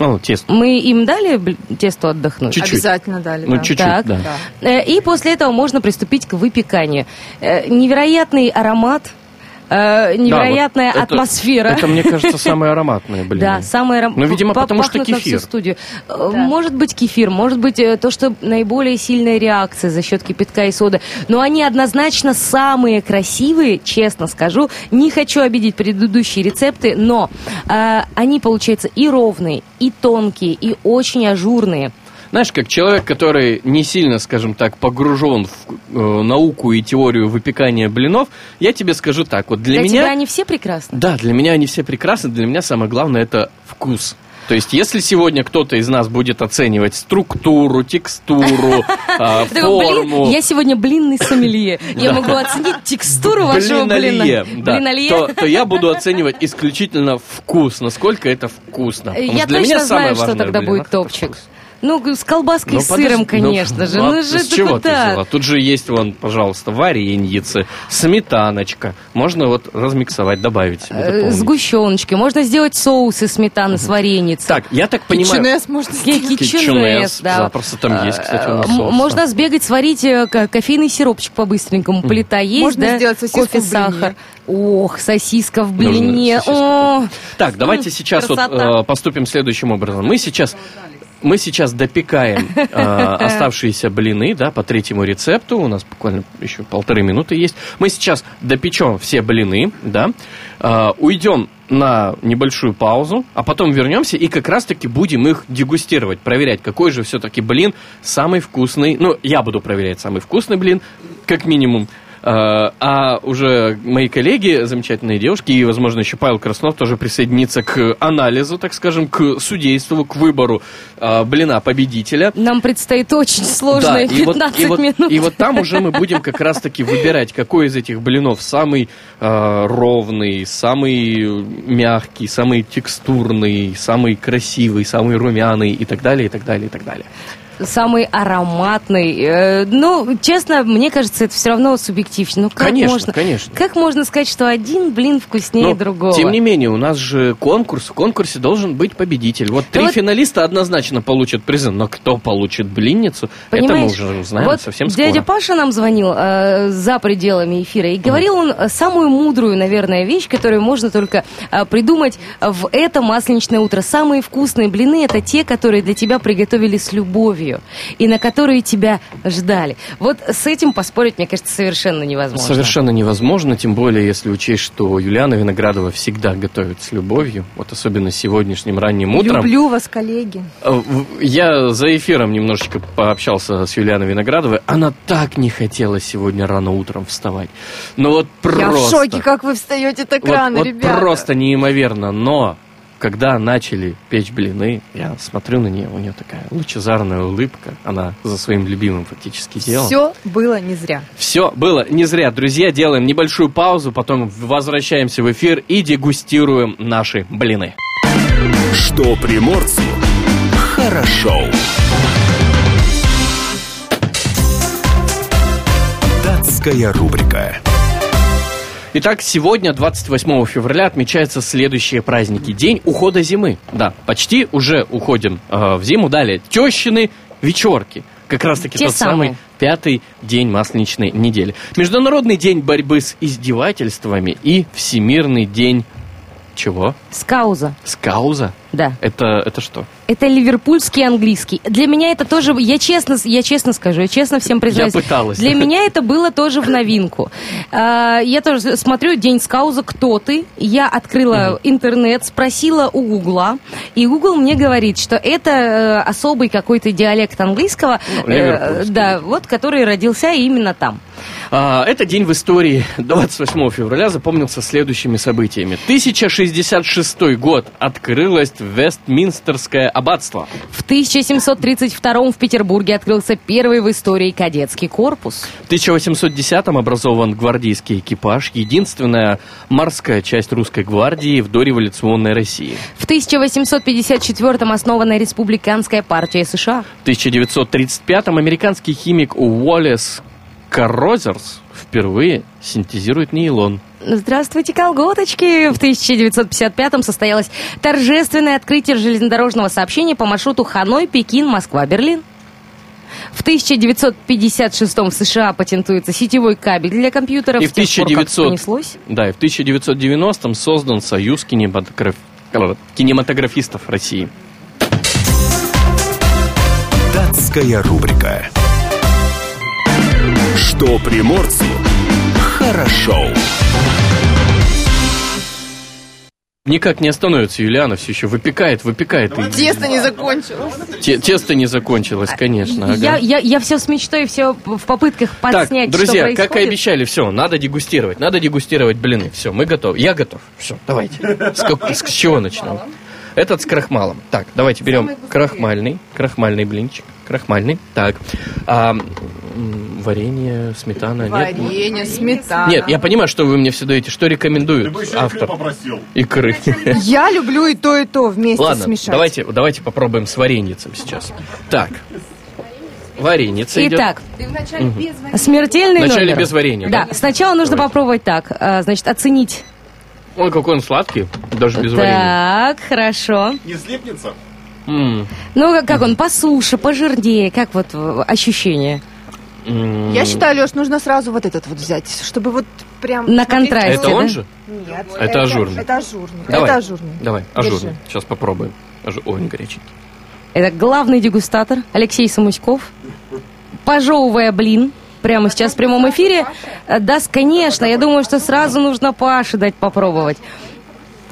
[SPEAKER 3] Ну, тесто.
[SPEAKER 2] Мы им дали тесту отдохнуть?
[SPEAKER 3] Чуть-чуть.
[SPEAKER 4] Обязательно дали,
[SPEAKER 3] Ну,
[SPEAKER 4] да.
[SPEAKER 3] чуть-чуть,
[SPEAKER 2] Так.
[SPEAKER 3] да.
[SPEAKER 2] Э, И после этого можно приступить к выпеканию. Э, Невероятный аромат, э, невероятная
[SPEAKER 3] Да, вот это-
[SPEAKER 2] атмосфера.
[SPEAKER 3] Это, мне кажется, (laughs) самые ароматные блины.
[SPEAKER 2] Да, самое рам-
[SPEAKER 3] Ну, видимо, потому что кефир.
[SPEAKER 2] студию. Э, Может быть кефир, может быть э, то, что наиболее сильная реакция за счет кипятка и соды. Но они однозначно самые красивые, честно скажу. Не хочу обидеть предыдущие рецепты, но э, они получаются и ровные, и тонкие, и очень ажурные.
[SPEAKER 3] Знаешь, как человек, который не сильно, скажем так, погружен в э, науку и теорию выпекания блинов, я тебе скажу так. Вот для,
[SPEAKER 2] Для
[SPEAKER 3] меня...
[SPEAKER 2] тебя они все прекрасны?
[SPEAKER 3] Да, для меня они все прекрасны. Для меня самое главное это вкус. То есть, если сегодня кто-то из нас будет оценивать структуру, текстуру, (laughs) а, форму,
[SPEAKER 2] я сегодня блинный сомелье. Я могу оценить текстуру (laughs) вашего блина.
[SPEAKER 3] то, я буду оценивать исключительно вкус, насколько это вкусно.
[SPEAKER 2] Я точно
[SPEAKER 3] меня самое
[SPEAKER 2] знаю, что
[SPEAKER 3] важное
[SPEAKER 2] тогда будет топчик. Ну, с колбаской
[SPEAKER 3] Ну,
[SPEAKER 2] и сыром,
[SPEAKER 3] подожди, ну,
[SPEAKER 2] конечно же.
[SPEAKER 3] а
[SPEAKER 2] Ну, же
[SPEAKER 3] с
[SPEAKER 2] ты
[SPEAKER 3] чего ты
[SPEAKER 2] куда?
[SPEAKER 3] взяла? Тут же есть, вон, пожалуйста, вареньицы, сметаночка. Можно вот размиксовать, добавить себе.
[SPEAKER 2] Э. Сгущеночки. Можно сделать соус из сметаны с вареницей.
[SPEAKER 3] Так, я так понимаю...
[SPEAKER 4] Кичунес можно сделать.
[SPEAKER 2] Кичунес, да.
[SPEAKER 3] запросто там есть, кстати, у нас
[SPEAKER 2] Э,
[SPEAKER 3] соус,
[SPEAKER 2] Можно сбегать, сварить э, ко- кофейный сиропчик по-быстренькому. Плита есть,
[SPEAKER 4] Можно
[SPEAKER 2] да?
[SPEAKER 4] сделать сосиску
[SPEAKER 2] Кофе, сахар. Ох, сосиска в блине. О,
[SPEAKER 3] Так, давайте сейчас вот, э, поступим следующим образом. Мы сейчас... Мы сейчас допекаем (laughs) э, оставшиеся блины, да, по третьему рецепту. У нас буквально еще полторы минуты есть. Мы сейчас допечем все блины, да, э, уйдем на небольшую паузу, а потом вернемся и как раз-таки будем их дегустировать, проверять, какой же все-таки блин самый вкусный. Ну, я буду проверять самый вкусный блин, как минимум. Э, А уже мои коллеги, замечательные девушки, и, возможно, еще Павел Краснов тоже присоединится к анализу, так скажем, к судейству, к выбору э, блина победителя.
[SPEAKER 2] Нам предстоит очень сложные
[SPEAKER 3] и вот,
[SPEAKER 2] 15
[SPEAKER 3] и, вот,
[SPEAKER 2] минут.
[SPEAKER 3] и вот там уже мы будем как раз-таки выбирать, какой из этих блинов самый э, ровный, самый мягкий, самый текстурный, самый красивый, самый румяный и так далее, и так далее, и так далее.
[SPEAKER 2] Самый ароматный. Э, Ну, честно, мне кажется, это все равно субъективно. Ну, как
[SPEAKER 3] Конечно,
[SPEAKER 2] можно,
[SPEAKER 3] конечно.
[SPEAKER 2] Как можно сказать, что один блин вкуснее
[SPEAKER 3] Но,
[SPEAKER 2] другого?
[SPEAKER 3] Тем не менее, у нас же конкурс. В конкурсе должен быть победитель. Вот три
[SPEAKER 2] вот-
[SPEAKER 3] финалиста однозначно получат призы, но кто получит блинницу, это мы
[SPEAKER 2] Понимаешь,
[SPEAKER 3] уже узнаем
[SPEAKER 2] вот
[SPEAKER 3] совсем скоро.
[SPEAKER 2] дядя Паша нам звонил э, за пределами эфира, и говорил он э, самую мудрую, наверное, вещь, которую можно только э, придумать в это масленичное утро. Самые вкусные блины – это те, которые для тебя приготовили с любовью, и на которые тебя ждали. Вот с этим поспорить, мне кажется, совершенно невозможно.
[SPEAKER 3] Совершенно невозможно, тем более, если учесть, что Юлиана Виноградова всегда готовит с любовью, вот особенно сегодняшним ранним утром.
[SPEAKER 4] Люблю вас, коллеги.
[SPEAKER 3] Э, Я за эфиром немножечко пообщался с Юлианой Виноградовой. Она так не хотела сегодня рано утром вставать. Ну вот просто...
[SPEAKER 4] Я в шоке, как вы встаете так
[SPEAKER 3] Вот-
[SPEAKER 4] рано,
[SPEAKER 3] вот
[SPEAKER 4] ребята.
[SPEAKER 3] просто неимоверно. Но когда начали печь блины, я смотрю на нее, у нее такая лучезарная улыбка. Она за своим любимым фактически делала.
[SPEAKER 4] Все было не зря.
[SPEAKER 3] Все было не зря. Друзья, делаем небольшую паузу, потом возвращаемся в эфир и дегустируем наши блины.
[SPEAKER 1] Что приморцу хорошо. Датская рубрика.
[SPEAKER 3] Итак, сегодня, 28 февраля, отмечаются следующие праздники. День ухода зимы. Да, почти уже уходим э, в зиму. Далее, тещины вечерки. Как раз таки
[SPEAKER 2] Те
[SPEAKER 3] тот
[SPEAKER 2] самые.
[SPEAKER 3] самый пятый день масленичной недели. Международный день борьбы с издевательствами и Всемирный день чего?
[SPEAKER 2] Скауза,
[SPEAKER 3] Скауза?
[SPEAKER 2] да.
[SPEAKER 3] Это, это что?
[SPEAKER 2] Это ливерпульский английский. Для меня это тоже, я честно, я честно скажу, я честно всем признаюсь.
[SPEAKER 3] Я пыталась.
[SPEAKER 2] Для меня это было тоже в новинку. А, Я тоже смотрю День Скауза, кто ты? Я открыла интернет, спросила у Гугла, и Гугл мне говорит, что это э, особый какой-то диалект английского,
[SPEAKER 3] Ну,
[SPEAKER 2] э, да, вот, который родился именно там.
[SPEAKER 3] А, Это день в истории (laughs) 28 февраля запомнился следующими событиями. 1066 год открылось Вестминстерское аббатство.
[SPEAKER 2] В 1732 в Петербурге открылся первый в истории кадетский корпус.
[SPEAKER 3] В 1810 образован гвардейский экипаж, единственная морская часть русской гвардии в дореволюционной России.
[SPEAKER 2] В 1854 основана Республиканская партия США.
[SPEAKER 3] В 1935 американский химик Уоллес Коррозерс впервые синтезирует нейлон.
[SPEAKER 2] Здравствуйте, колготочки! В 1955-м состоялось торжественное открытие железнодорожного сообщения по маршруту Ханой, Пекин, Москва, Берлин. В 1956-м в США патентуется сетевой кабель для компьютеров.
[SPEAKER 3] И в
[SPEAKER 2] С тех пор, как
[SPEAKER 3] 1900
[SPEAKER 2] понеслось.
[SPEAKER 3] Да, и в 1990-м создан Союз кинематограф- кинематографистов России.
[SPEAKER 1] Датская рубрика. Что приморцу хорошо.
[SPEAKER 3] Никак не остановится Юлиана, все еще выпекает, выпекает. И
[SPEAKER 4] Тесто не закончилось.
[SPEAKER 3] те- тесто не закончилось, конечно. ага.
[SPEAKER 2] Я, я, я все с мечтой, все в попытках
[SPEAKER 3] Так,
[SPEAKER 2] подснять,
[SPEAKER 3] друзья,
[SPEAKER 2] что
[SPEAKER 3] как и обещали, все, надо дегустировать. Надо дегустировать блины. Все, мы готовы. Я готов. Все, давайте. С, как- с чего начнем? Этот с крахмалом. Так, давайте берем крахмальный, крахмальный блинчик. Крахмальный. Так. А, варенье, сметана. Нет?
[SPEAKER 4] Варенье, сметана.
[SPEAKER 3] Нет, я понимаю, что вы мне все даете. Что
[SPEAKER 6] Ты еще икры
[SPEAKER 3] автор?
[SPEAKER 6] попросил.
[SPEAKER 3] Икры.
[SPEAKER 4] Я люблю и то, и то вместе
[SPEAKER 3] Ладно,
[SPEAKER 4] смешать.
[SPEAKER 3] давайте, давайте попробуем с вареньицем сейчас. Так. Вареница идет.
[SPEAKER 2] Итак, смертельный
[SPEAKER 3] Вначале
[SPEAKER 2] номер.
[SPEAKER 3] без варенья,
[SPEAKER 2] Да,
[SPEAKER 3] да?
[SPEAKER 2] сначала нужно
[SPEAKER 3] Давайте.
[SPEAKER 2] попробовать так. а, Значит, оценить.
[SPEAKER 3] Ой, какой он сладкий, даже без варенья.
[SPEAKER 2] Так, хорошо.
[SPEAKER 6] Не слепнется?
[SPEAKER 3] М,
[SPEAKER 2] Ну, как, как он, по суше, пожирнее, как вот э, ощущение?
[SPEAKER 4] Я считаю, Леш, нужно сразу вот этот вот взять, чтобы вот прям...
[SPEAKER 2] На контрасте,
[SPEAKER 3] Это
[SPEAKER 2] да?
[SPEAKER 3] он же?
[SPEAKER 4] Нет.
[SPEAKER 3] Это ажурный.
[SPEAKER 4] Это ажурный.
[SPEAKER 3] Давай.
[SPEAKER 4] Это ажурный.
[SPEAKER 3] Давай,
[SPEAKER 4] Держи.
[SPEAKER 3] ажурный. Сейчас попробуем. Ажу- Ой, он горячий.
[SPEAKER 2] Это главный дегустатор Алексей Самуськов. Пожевывая блин, прямо сейчас в прямом эфире. Э, Да, конечно, я думаю, что сразу нужно Паше дать попробовать.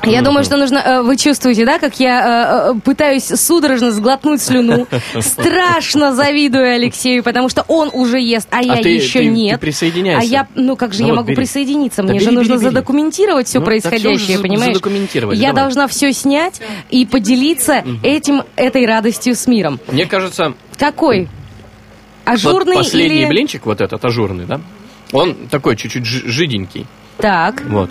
[SPEAKER 2] Я думаю, что нужно... э, Вы чувствуете, да, как я э, э, пытаюсь судорожно сглотнуть слюну. (laughs) Страшно завидую Алексею, потому что он уже ест, а я
[SPEAKER 3] ты-
[SPEAKER 2] еще
[SPEAKER 3] ты- ты
[SPEAKER 2] нет.
[SPEAKER 3] присоединяйся.
[SPEAKER 2] А я, ну как же
[SPEAKER 3] Ну
[SPEAKER 2] я
[SPEAKER 3] вот,
[SPEAKER 2] могу
[SPEAKER 3] бери.
[SPEAKER 2] присоединиться?
[SPEAKER 3] Да
[SPEAKER 2] Мне же
[SPEAKER 3] бери,
[SPEAKER 2] нужно
[SPEAKER 3] бери,
[SPEAKER 2] задокументировать все
[SPEAKER 3] Ну,
[SPEAKER 2] происходящее,
[SPEAKER 3] уже
[SPEAKER 2] понимаешь?
[SPEAKER 3] задокументировали,
[SPEAKER 2] Я
[SPEAKER 3] давай.
[SPEAKER 2] должна все снять и поделиться этим, этой радостью с миром.
[SPEAKER 3] Мне кажется,
[SPEAKER 2] Какой? Ажурный
[SPEAKER 3] вот последний
[SPEAKER 2] или...
[SPEAKER 3] блинчик, вот этот ажурный, да? Он такой чуть-чуть жи- жиденький.
[SPEAKER 2] Так.
[SPEAKER 3] Вот.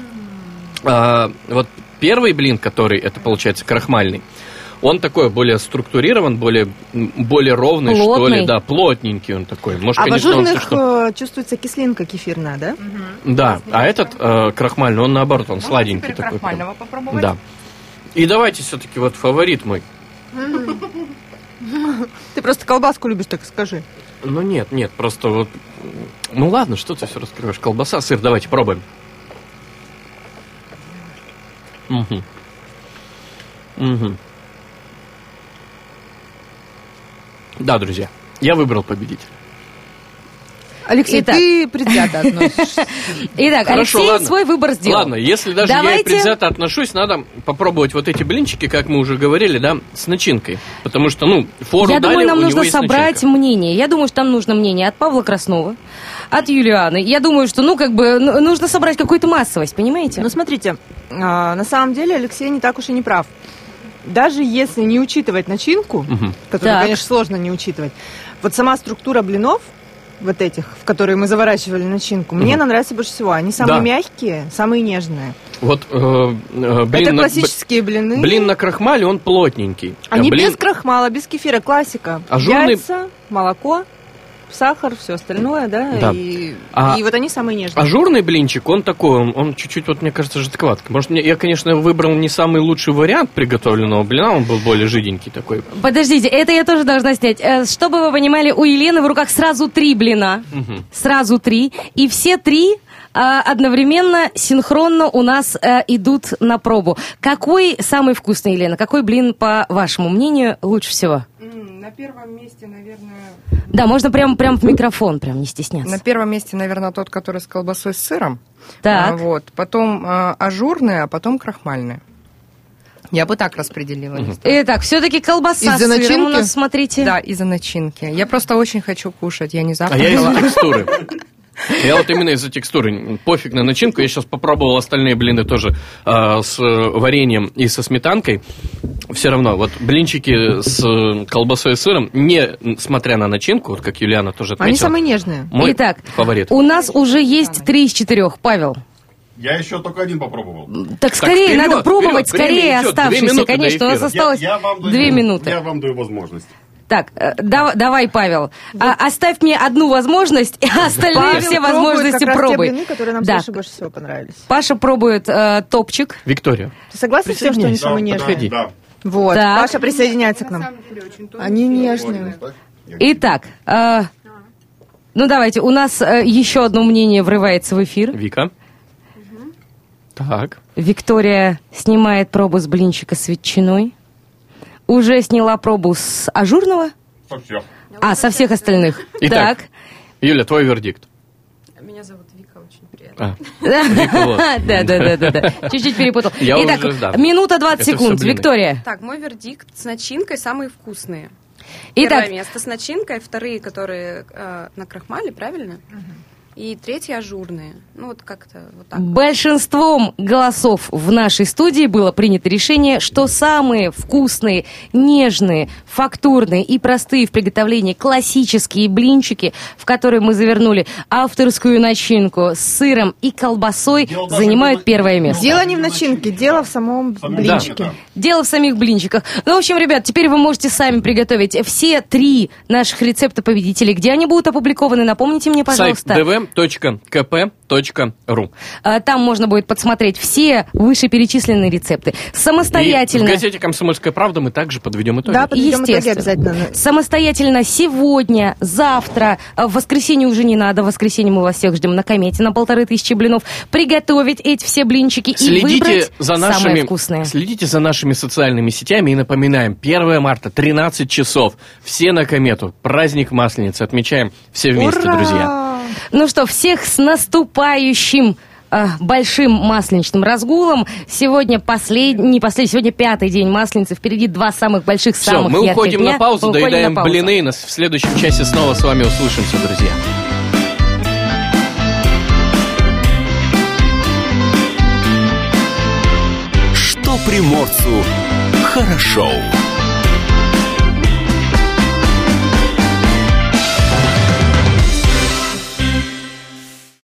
[SPEAKER 3] А, вот первый блин, который, это получается крахмальный, он такой более структурирован, более, более ровный, что
[SPEAKER 2] Плотный.
[SPEAKER 3] ли, да, плотненький он такой. Может,
[SPEAKER 4] А в
[SPEAKER 3] конечно, он
[SPEAKER 4] ажурных
[SPEAKER 3] что-
[SPEAKER 4] э, чувствуется кислинка кефирная, да?
[SPEAKER 3] Да, а этот э, крахмальный, он наоборот, он сладенький
[SPEAKER 5] теперь
[SPEAKER 3] такой. прям.
[SPEAKER 5] крахмального попробовать?
[SPEAKER 3] Да. И давайте все-таки вот фаворит мой.
[SPEAKER 4] Ты просто колбаску любишь, так скажи.
[SPEAKER 3] Ну нет, нет, просто вот... Ну ладно, что ты все раскрываешь? Колбаса, сыр, давайте пробуем. Угу. Угу. Да, друзья, я выбрал победителя.
[SPEAKER 4] Алексей,
[SPEAKER 2] Итак.
[SPEAKER 4] ты предвзято относишься. (laughs)
[SPEAKER 2] Итак,
[SPEAKER 3] Хорошо,
[SPEAKER 2] Алексей
[SPEAKER 3] ладно.
[SPEAKER 2] свой выбор сделал.
[SPEAKER 3] Ладно, если даже я
[SPEAKER 2] Давайте-
[SPEAKER 3] предвзято отношусь, надо попробовать вот эти блинчики, как мы уже говорили, да, с начинкой. Потому что, ну, фору
[SPEAKER 2] Я
[SPEAKER 3] дали,
[SPEAKER 2] думаю, нам нужно собрать
[SPEAKER 3] начинка.
[SPEAKER 2] мнение. Я думаю, что нам нужно мнение от Павла Краснова, от Юлианы. Я думаю, что, ну, как бы, ну, нужно собрать какую-то массовость, понимаете?
[SPEAKER 4] Ну, смотрите, а, на самом деле Алексей не так уж и не прав. Даже если не учитывать начинку,
[SPEAKER 3] Мгм.
[SPEAKER 4] которую,
[SPEAKER 2] Так.
[SPEAKER 4] конечно, сложно не учитывать, вот сама структура блинов, вот этих, в которые мы заворачивали начинку, мне она нравится больше всего. Они самые
[SPEAKER 3] Да.
[SPEAKER 4] мягкие, самые нежные.
[SPEAKER 3] Вот э, э, блин,
[SPEAKER 4] Это
[SPEAKER 3] на,
[SPEAKER 4] классические блины.
[SPEAKER 3] блин на крахмале, он плотненький.
[SPEAKER 4] Они
[SPEAKER 3] блин-
[SPEAKER 4] без крахмала, без кефира, классика.
[SPEAKER 3] Ажурный-
[SPEAKER 4] Яйца, молоко, сахар, все остальное, да?
[SPEAKER 3] Да.
[SPEAKER 4] И,
[SPEAKER 3] А-
[SPEAKER 4] и вот они самые нежные.
[SPEAKER 3] Ажурный блинчик, он такой, он, он чуть-чуть, вот мне кажется, жидковат. Может, я, конечно, выбрал не самый лучший вариант приготовленного блина, он был более жиденький такой.
[SPEAKER 2] Подождите, это я тоже должна снять. Э, Чтобы вы понимали, у Елены в руках сразу три блина.
[SPEAKER 3] Мгм.
[SPEAKER 2] Сразу три. И все три а, одновременно, синхронно у нас э, идут на пробу. Какой самый вкусный, Елена? Какой блин, по вашему мнению, лучше всего?
[SPEAKER 5] На первом месте, наверное,
[SPEAKER 2] Да, можно прям, прям в микрофон, прям не стесняться.
[SPEAKER 5] на первом месте, наверное, тот, который с колбасой с сыром.
[SPEAKER 2] Так.
[SPEAKER 5] А, вот. Потом а, ажурные, а потом крахмальные. Я бы так распределила. лист.
[SPEAKER 2] Итак, все-таки колбаса
[SPEAKER 4] Из-за
[SPEAKER 2] с сыром у
[SPEAKER 4] начинки?
[SPEAKER 2] нас, смотрите.
[SPEAKER 5] Да, из-за начинки. Я просто очень хочу кушать, я не
[SPEAKER 3] А я
[SPEAKER 5] завтракала.
[SPEAKER 3] из-за текстуры. (laughs) Я вот именно из-за текстуры. Пофиг на начинку. Я сейчас попробовал остальные блины тоже а, с э, вареньем и со сметанкой. Все равно, вот блинчики с э, колбасой и сыром, не смотря на начинку, вот как Юлиана тоже отметила.
[SPEAKER 4] Они самые нежные.
[SPEAKER 3] Мой
[SPEAKER 2] Итак,
[SPEAKER 3] фаворит.
[SPEAKER 2] у нас уже есть три из четырех. Павел,
[SPEAKER 6] Я еще только один попробовал.
[SPEAKER 2] так скорее,
[SPEAKER 3] вперед,
[SPEAKER 2] надо пробовать,
[SPEAKER 3] вперед,
[SPEAKER 2] скорее оставшиеся, конечно, у нас осталось
[SPEAKER 6] Я- я вам даю-
[SPEAKER 2] две минуты.
[SPEAKER 6] Я вам даю возможность.
[SPEAKER 2] Так, э, да- давай, Павел, а, оставь мне одну возможность, и (laughs) остальные
[SPEAKER 4] Павел
[SPEAKER 2] все возможности
[SPEAKER 4] как раз те
[SPEAKER 2] пробуй.
[SPEAKER 4] блины, которые нам
[SPEAKER 2] Да.
[SPEAKER 4] Саше больше всего понравились.
[SPEAKER 2] Паша пробует э, топчик.
[SPEAKER 3] Виктория.
[SPEAKER 4] Ты согласен с тем, что они самые нежные?
[SPEAKER 6] Да.
[SPEAKER 4] Вот,
[SPEAKER 2] Так.
[SPEAKER 4] Паша присоединяется к нам. Они нежные.
[SPEAKER 2] Итак, э, ну давайте, у нас э, еще одно мнение врывается в эфир.
[SPEAKER 3] Вика. Так.
[SPEAKER 2] Виктория снимает пробу с блинчика с ветчиной. Уже сняла пробу с ажурного.
[SPEAKER 6] Совсем.
[SPEAKER 2] А, со всех остальных.
[SPEAKER 3] Итак. Юля, твой вердикт.
[SPEAKER 7] Меня зовут Вика, очень приятно.
[SPEAKER 3] А.
[SPEAKER 2] Да, (laughs) да, да. Чуть-чуть перепутал.
[SPEAKER 3] Я
[SPEAKER 2] Итак,
[SPEAKER 3] уже, да.
[SPEAKER 2] минута 20
[SPEAKER 3] Это всё
[SPEAKER 2] секунд. Виктория.
[SPEAKER 7] Так, мой вердикт с начинкой самые вкусные.
[SPEAKER 2] Итак,
[SPEAKER 7] Первое место с начинкой, вторые, которые э, на крахмале, правильно? И третьи ажурные. Ну вот как-то вот так.
[SPEAKER 2] большинством голосов в нашей студии было принято решение, что самые вкусные, нежные, фактурные и простые в приготовлении классические блинчики, в которые мы завернули авторскую начинку с сыром и колбасой,
[SPEAKER 6] Дело
[SPEAKER 2] занимают
[SPEAKER 6] было-
[SPEAKER 2] первое место.
[SPEAKER 4] Дело не в начинке, дело в самом блинчике.
[SPEAKER 6] да.
[SPEAKER 2] Дело в самих блинчиках. Ну, в общем, ребят, теперь вы можете сами приготовить все три наших рецепта победителей. Где они будут опубликованы? Напомните мне,
[SPEAKER 3] Сайт
[SPEAKER 2] пожалуйста.
[SPEAKER 3] dv.kp.ru
[SPEAKER 2] А, Там можно будет подсмотреть все вышеперечисленные рецепты.
[SPEAKER 3] И в
[SPEAKER 2] Самостоятельно.
[SPEAKER 3] газете «Комсомольская правда» мы также подведем итоги.
[SPEAKER 4] Да, подведем итоги обязательно.
[SPEAKER 2] Самостоятельно сегодня, завтра, а в воскресенье уже не надо, в воскресенье мы вас всех ждем на комете на полторы тысячи блинов, приготовить эти все блинчики и
[SPEAKER 3] Следите
[SPEAKER 2] выбрать
[SPEAKER 3] за
[SPEAKER 2] самые
[SPEAKER 3] нашими,
[SPEAKER 2] вкусные.
[SPEAKER 3] следите за нашими социальными сетями и напоминаем, 1 марта, 13 часов, все на комету, праздник Масленицы, отмечаем все вместе,
[SPEAKER 4] Ура!
[SPEAKER 3] друзья.
[SPEAKER 2] Ну что, всех с наступающим э, большим масленичным разгулом. Сегодня последний, не последний, сегодня пятый день масленицы. Впереди два самых больших,
[SPEAKER 3] Все,
[SPEAKER 2] самых
[SPEAKER 3] мы
[SPEAKER 2] ярких
[SPEAKER 3] уходим
[SPEAKER 2] дня.
[SPEAKER 3] на паузу,
[SPEAKER 2] Мы
[SPEAKER 3] доедаем
[SPEAKER 2] на паузу.
[SPEAKER 3] блины, и нас в следующем часе снова с вами услышимся, друзья.
[SPEAKER 1] Что приморцу хорошо.